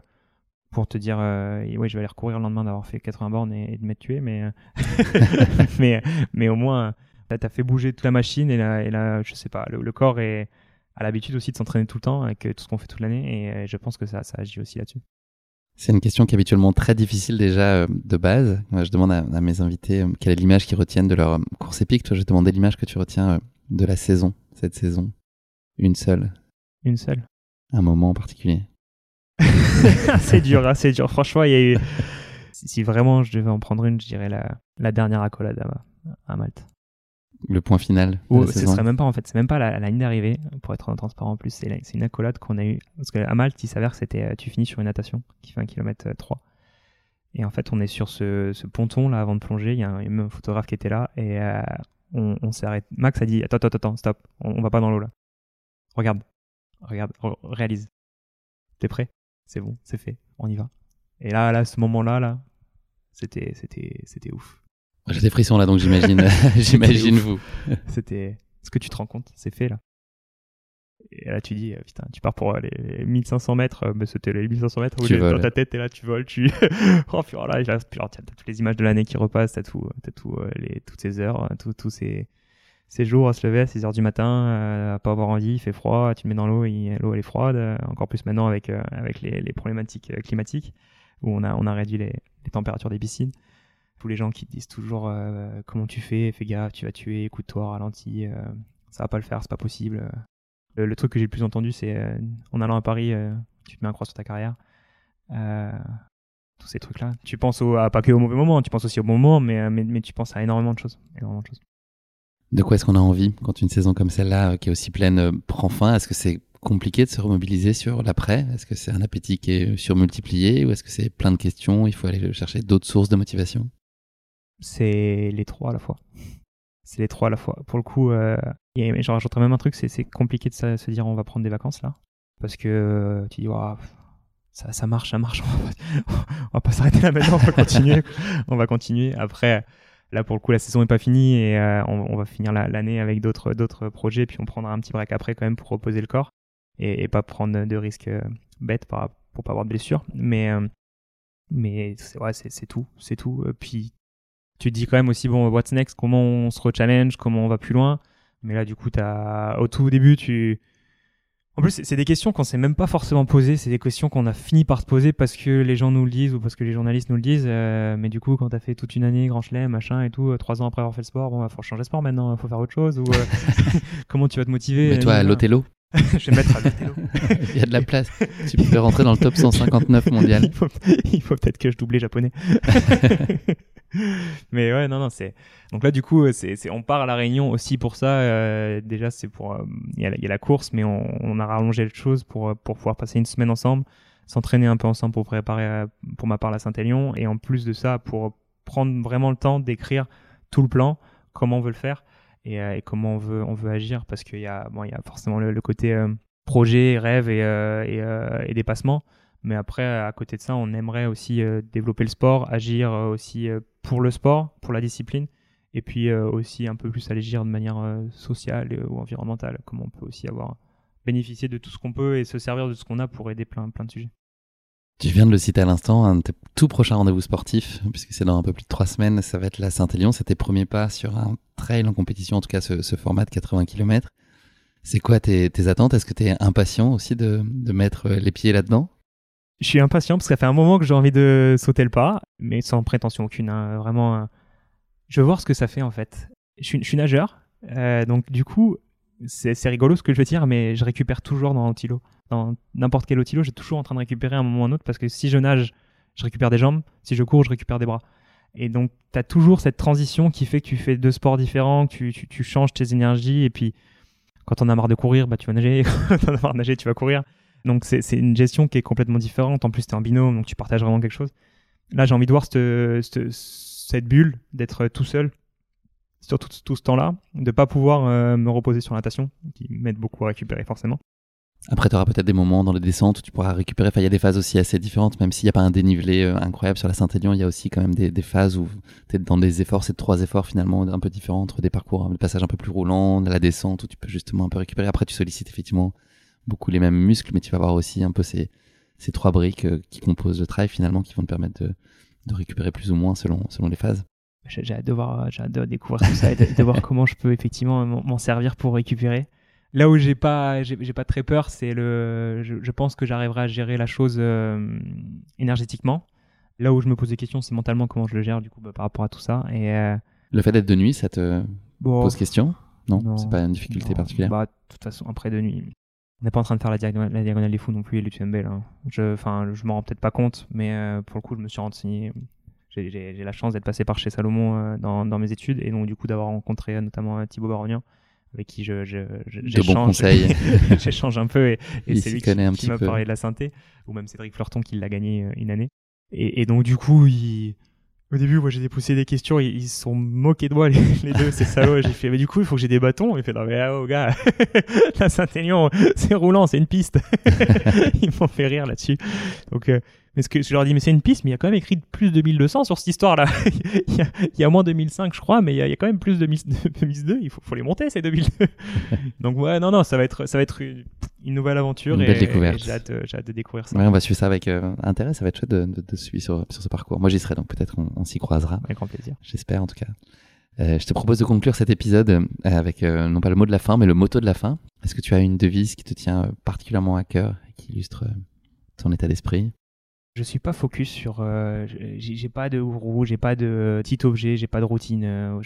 pour te dire euh, ouais, je vais aller recourir le lendemain d'avoir fait 80 bornes et, de m'être tué, mais, mais, mais au moins tu as fait bouger toute la machine et là, et là je sais pas, le, corps est, a l'habitude aussi de s'entraîner tout le temps avec tout ce qu'on fait toute l'année et euh, je pense que ça, ça agit aussi là-dessus. C'est une question qui est habituellement très difficile déjà euh, de base. Je demande à, mes invités euh, quelle est l'image qu'ils retiennent de leur course épique. Toi, je demander l'image que tu retiens de la saison, cette saison. Une seule. Une seule. Un moment en particulier. c'est dur, hein, c'est dur. Franchement, il y a eu... si vraiment je devais en prendre une, je dirais la, la dernière accolade à Malte le point final ce serait même pas en fait, c'est même pas la, ligne d'arrivée pour être transparent en plus, c'est une accolade qu'on a eu parce qu'à Malte, il s'avère que c'était euh, tu finis sur une natation qui fait un kilomètre 3. Euh, et en fait, on est sur ce, ponton là avant de plonger, il y a un, même un photographe qui était là et euh, on, s'est arrêté. Max a dit attends attends attends, stop, on, va pas dans l'eau là. Regarde. Regarde, réalise. T'es prêt? C'est bon, c'est fait, on y va. Et là là ce moment-là là, c'était c'était c'était ouf. J'ai des frissons là, donc j'imagine, j'imagine vous. C'était ce que tu te rends compte, c'est fait là. Et là, tu dis, euh, putain, tu pars pour euh, les 1500 mètres, mais euh, bah, c'était les 1500 mètres où dans ta tête, et là, tu voles, tu. oh, puis voilà, t'as toutes les images de l'année qui repassent, t'as tout, as tout, les, toutes ces heures, tous ces, ces jours à se lever à 6 heures du matin, à pas avoir envie, il fait froid, tu te mets dans l'eau, l'eau elle est froide, encore plus maintenant avec, avec les, les, problématiques climatiques, où on a, on a réduit les, les températures des piscines tous les gens qui disent toujours euh, comment tu fais, fais gaffe, tu vas tuer, écoute-toi, ralentis, euh, ça va pas le faire, c'est pas possible. Le, truc que j'ai le plus entendu, c'est euh, en allant à Paris, tu te mets un croix sur ta carrière. tous ces trucs-là. Tu penses à, pas que au mauvais moment, tu penses aussi au bon moment, mais, mais, mais tu penses à énormément de choses. Énormément de choses. De quoi est-ce qu'on a envie quand une saison comme celle-là, qui est aussi pleine, prend fin? Est-ce que c'est compliqué de se remobiliser sur l'après? Est-ce que c'est un appétit qui est surmultiplié ou est-ce que c'est plein de questions? Il faut aller chercher d'autres sources de motivation? C'est les trois à la fois. C'est les trois à la fois. Pour le coup, euh, j'en rajouterais même un truc, c'est compliqué de se, dire on va prendre des vacances là. Parce que euh, tu dis, ça, ça, marche, ça marche, on va pas, s'arrêter là maintenant, on va continuer. on va continuer. Après, là pour le coup, la saison est pas finie et euh, on, va finir l'année avec d'autres projets, puis on prendra un petit break après quand même pour reposer le corps et, pas prendre de risques bêtes pour, pas avoir de blessures. Mais, mais c'est ouais, c'est tout, c'est tout. Puis tu te dis quand même aussi, bon, what's next Comment on se re-challenge Comment on va plus loin Mais là, du coup, as, au tout début, tu. En plus, c'est des questions qu'on s'est même pas forcément posées. C'est des questions qu'on a fini par se poser parce que les gens nous le disent ou parce que les journalistes nous le disent. mais du coup, quand tu as fait toute une année, grand chelem, machin et tout, trois ans après avoir fait le sport, bon, il bah, faut changer de sport maintenant, il faut faire autre chose. Ou comment tu vas te motiver Mais toi, l'Othello je vais mettre à l'Othello. Il y a de la place. Tu peux rentrer dans le top 159 mondial. il faut, peut-être que je double japonais. Mais ouais, non, non, c'est. Donc là, du coup, c'est, on part à la Réunion aussi pour ça. Euh, déjà, c'est pour. Euh, il y, a la course, mais on, a rallongé les choses pour, pour pouvoir passer une semaine ensemble, s'entraîner un peu ensemble pour préparer, euh, pour ma part, la Saint-Élion. Et en plus de ça, pour prendre vraiment le temps d'écrire tout le plan, comment on veut le faire. Euh, et, comment on veut, on veut agir parce qu'il y, a, bon, y a forcément le, côté euh, projet, rêve et, euh, et, dépassement. Mais après, à côté de ça, on aimerait aussi développer le sport, agir aussi pour le sport, pour la discipline, et puis aussi un peu plus agir de manière sociale ou environnementale, comment on peut aussi avoir bénéficié de tout ce qu'on peut et se servir de ce qu'on a pour aider plein, plein de sujets. Tu viens de le citer à l'instant, un de tes tout prochains rendez-vous sportifs, puisque c'est dans un peu plus de trois semaines, ça va être la Saint-Élion. C'est tes premiers pas sur un trail en compétition, en tout cas ce, format de 80 km. C'est quoi tes, attentes? Est-ce que tu es impatient aussi de, mettre les pieds là-dedans? Je suis impatient parce que ça fait un moment que j'ai envie de sauter le pas, mais sans prétention aucune. Hein. vraiment, euh, je veux voir ce que ça fait en fait. Je suis, nageur, euh, donc du coup, c'est rigolo ce que je veux dire, mais je récupère toujours dans l'antilo dans n'importe quel otilo, j'ai toujours en train de récupérer un moment ou un autre parce que si je nage, je récupère des jambes, si je cours, je récupère des bras. Et donc, tu as toujours cette transition qui fait que tu fais deux sports différents, que tu, tu, changes tes énergies, et puis quand on a marre de courir, bah, tu vas nager, quand on a marre de nager, tu vas courir. Donc, c'est une gestion qui est complètement différente. En plus, tu es en binôme, donc tu partages vraiment quelque chose. Là, j'ai envie de voir cette, bulle, d'être tout seul sur tout, ce temps-là, de pas pouvoir euh, me reposer sur la natation, qui m'aide beaucoup à récupérer forcément. Après, tu auras peut-être des moments dans les descentes où tu pourras récupérer. Enfin, il y a des phases aussi assez différentes, même s'il n'y a pas un dénivelé euh, incroyable sur la Saint-Élion, il y a aussi quand même des, phases où tu es dans des efforts, c'est trois efforts finalement un peu différents entre des parcours, des passages un peu plus roulants, la descente où tu peux justement un peu récupérer. Après, tu sollicites effectivement beaucoup les mêmes muscles, mais tu vas avoir aussi un peu ces, ces trois briques euh, qui composent le trail finalement qui vont te permettre de, de récupérer plus ou moins selon, selon les phases. J'ai hâte de voir, j'ai hâte de découvrir tout ça et de voir comment je peux effectivement m'en servir pour récupérer. Là où j'ai pas, j'ai pas très peur, c'est le. Je, pense que j'arriverai à gérer la chose euh, énergétiquement. Là où je me pose des questions, c'est mentalement comment je le gère du coup bah, par rapport à tout ça. Et euh, le fait d'être de nuit, ça te pose question? Non, c'est pas une difficulté particulière? Bah, de toute façon, après de nuit, on n'est pas en train de faire la diagonale, la diagonale des fous non plus et l'UTMB là. Je, enfin, je m'en rends peut-être pas compte, mais euh, pour le coup, je me suis renseigné. J'ai la chance d'être passé par chez Salomon dans, dans, mes études et donc du coup d'avoir rencontré notamment Thibaut Barognan avec qui je, je, j'échange un peu et, c'est lui qui, m'a parlé de la synthé ou même Cédric Fleurton qui l'a gagné euh, une année et, et donc du coup il, au début, moi, j'ai dépoussé des questions, ils, se sont moqués de moi, les, deux, c'est salaud. J'ai fait, mais du coup, il faut que j'ai des bâtons. Il fait, non, mais oh, gars, la Saint-Aignan, c'est roulant, c'est une piste. ils m'ont fait rire là-dessus. Donc, euh, mais ce que je leur dis, mais c'est une piste, mais il y a quand même écrit plus de 1200 sur cette histoire-là. il, y a, il, y a, moins 2005, je crois, mais il y a, il y a quand même plus de 2002. Il faut, faut les monter, ces 2002. Donc, ouais, non, non, ça va être, ça va être une, nouvelle aventure. Une belle découverte. J'ai hâte, hâte, de découvrir ça. Ouais, on va suivre ça avec euh, intérêt. Ça va être chouette de, de, de suivre sur, sur ce parcours. Moi, j'y serai, donc peut-être on, on s'y croisera. Avec grand plaisir. J'espère, en tout cas. Euh, je te propose de conclure cet épisode euh, avec euh, non pas le mot de la fin, mais le motto de la fin. Est-ce que tu as une devise qui te tient particulièrement à cœur et qui illustre ton état d'esprit? Je suis pas focus sur. j'ai pas de roue, j'ai pas de petit objet, j'ai pas de routine.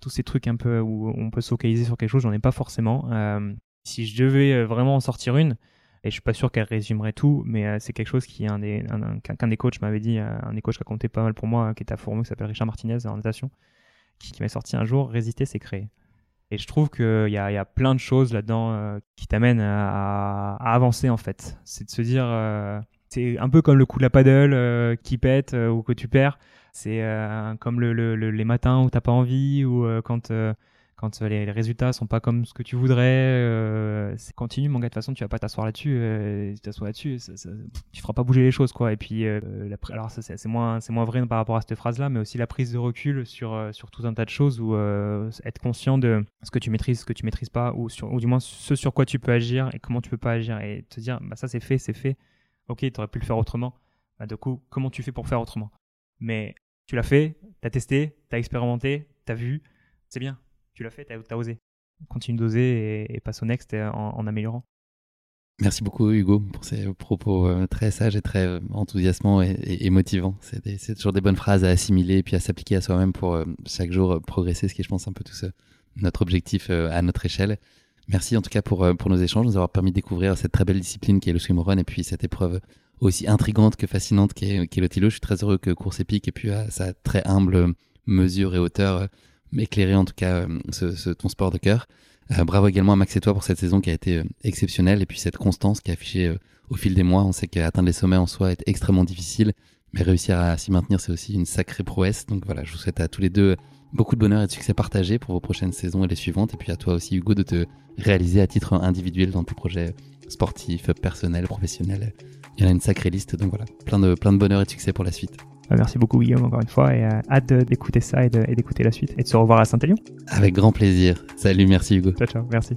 tous ces trucs un peu où on peut se focaliser sur quelque chose, j'en ai pas forcément. si je devais vraiment en sortir une, et je suis pas sûr qu'elle résumerait tout, mais c'est quelque chose qui un des qu'un des coachs m'avait dit, un des coachs qui a compté pas mal pour moi, qui est à Fourmeux, qui s'appelle Richard Martinez en natation, qui, qui m'a sorti un jour Résister, c'est créer. Et je trouve qu'il y a, y a plein de choses là-dedans euh, qui t'amènent à, avancer en fait. C'est de se dire, euh, c'est un peu comme le coup de la paddle euh, qui pète ou que tu perds. C'est comme le, le, les matins où t'as pas envie ou quand quand les, les, résultats sont pas comme ce que tu voudrais, euh, c'est continue mon gars. De toute façon, tu vas pas t'asseoir là-dessus. Euh, tu t'assois là-dessus, ça, ça, tu feras pas bouger les choses, quoi. Et puis, euh, la, alors c'est moins, c'est moins vrai par rapport à cette phrase-là, mais aussi la prise de recul sur euh, sur tout un tas de choses ou euh, être conscient de ce que tu maîtrises, ce que tu maîtrises pas, ou sur, ou du moins ce sur quoi tu peux agir et comment tu peux pas agir, et te dire, bah ça c'est fait, c'est fait. Ok, tu aurais pu le faire autrement. Bah, du coup, comment tu fais pour faire autrement? Mais tu l'as fait, t'as testé, t'as expérimenté, t'as vu, c'est bien tu l'as fait, tu as, osé. Continue d'oser et, passe au next en, améliorant. Merci beaucoup Hugo pour ces propos euh, très sages et très euh, enthousiasmants et, motivants. C'est toujours des bonnes phrases à assimiler et puis à s'appliquer à soi-même pour euh, chaque jour progresser, ce qui est je pense un peu tout ça, notre objectif à notre échelle. Merci en tout cas pour, pour nos échanges, nous avoir permis de découvrir cette très belle discipline qui est le swimrun et puis cette épreuve aussi intrigante que fascinante qui est, est le. Je suis très heureux que Course Épique et puis à sa très humble mesure et hauteur m'éclairer en tout cas euh, ce, ton sport de cœur. Euh, bravo également à Max et toi pour cette saison qui a été euh, exceptionnelle et puis cette constance qui a affiché au fil des mois. On sait qu'atteindre les sommets en soi est extrêmement difficile, mais réussir à s'y maintenir, c'est aussi une sacrée prouesse. Donc voilà, je vous souhaite à tous les deux beaucoup de bonheur et de succès partagé pour vos prochaines saisons et les suivantes. Et puis à toi aussi, Hugo, de te réaliser à titre individuel dans tes projets sportifs, personnels, professionnels. Il y en a une sacrée liste. Donc voilà, plein de, plein de bonheur et de succès pour la suite. Bah, merci beaucoup Guillaume encore une fois et euh, hâte d'écouter ça et d'écouter la suite et de se revoir à Saint-Élion. Avec grand plaisir. Salut, merci Hugo. Ciao, ciao, merci.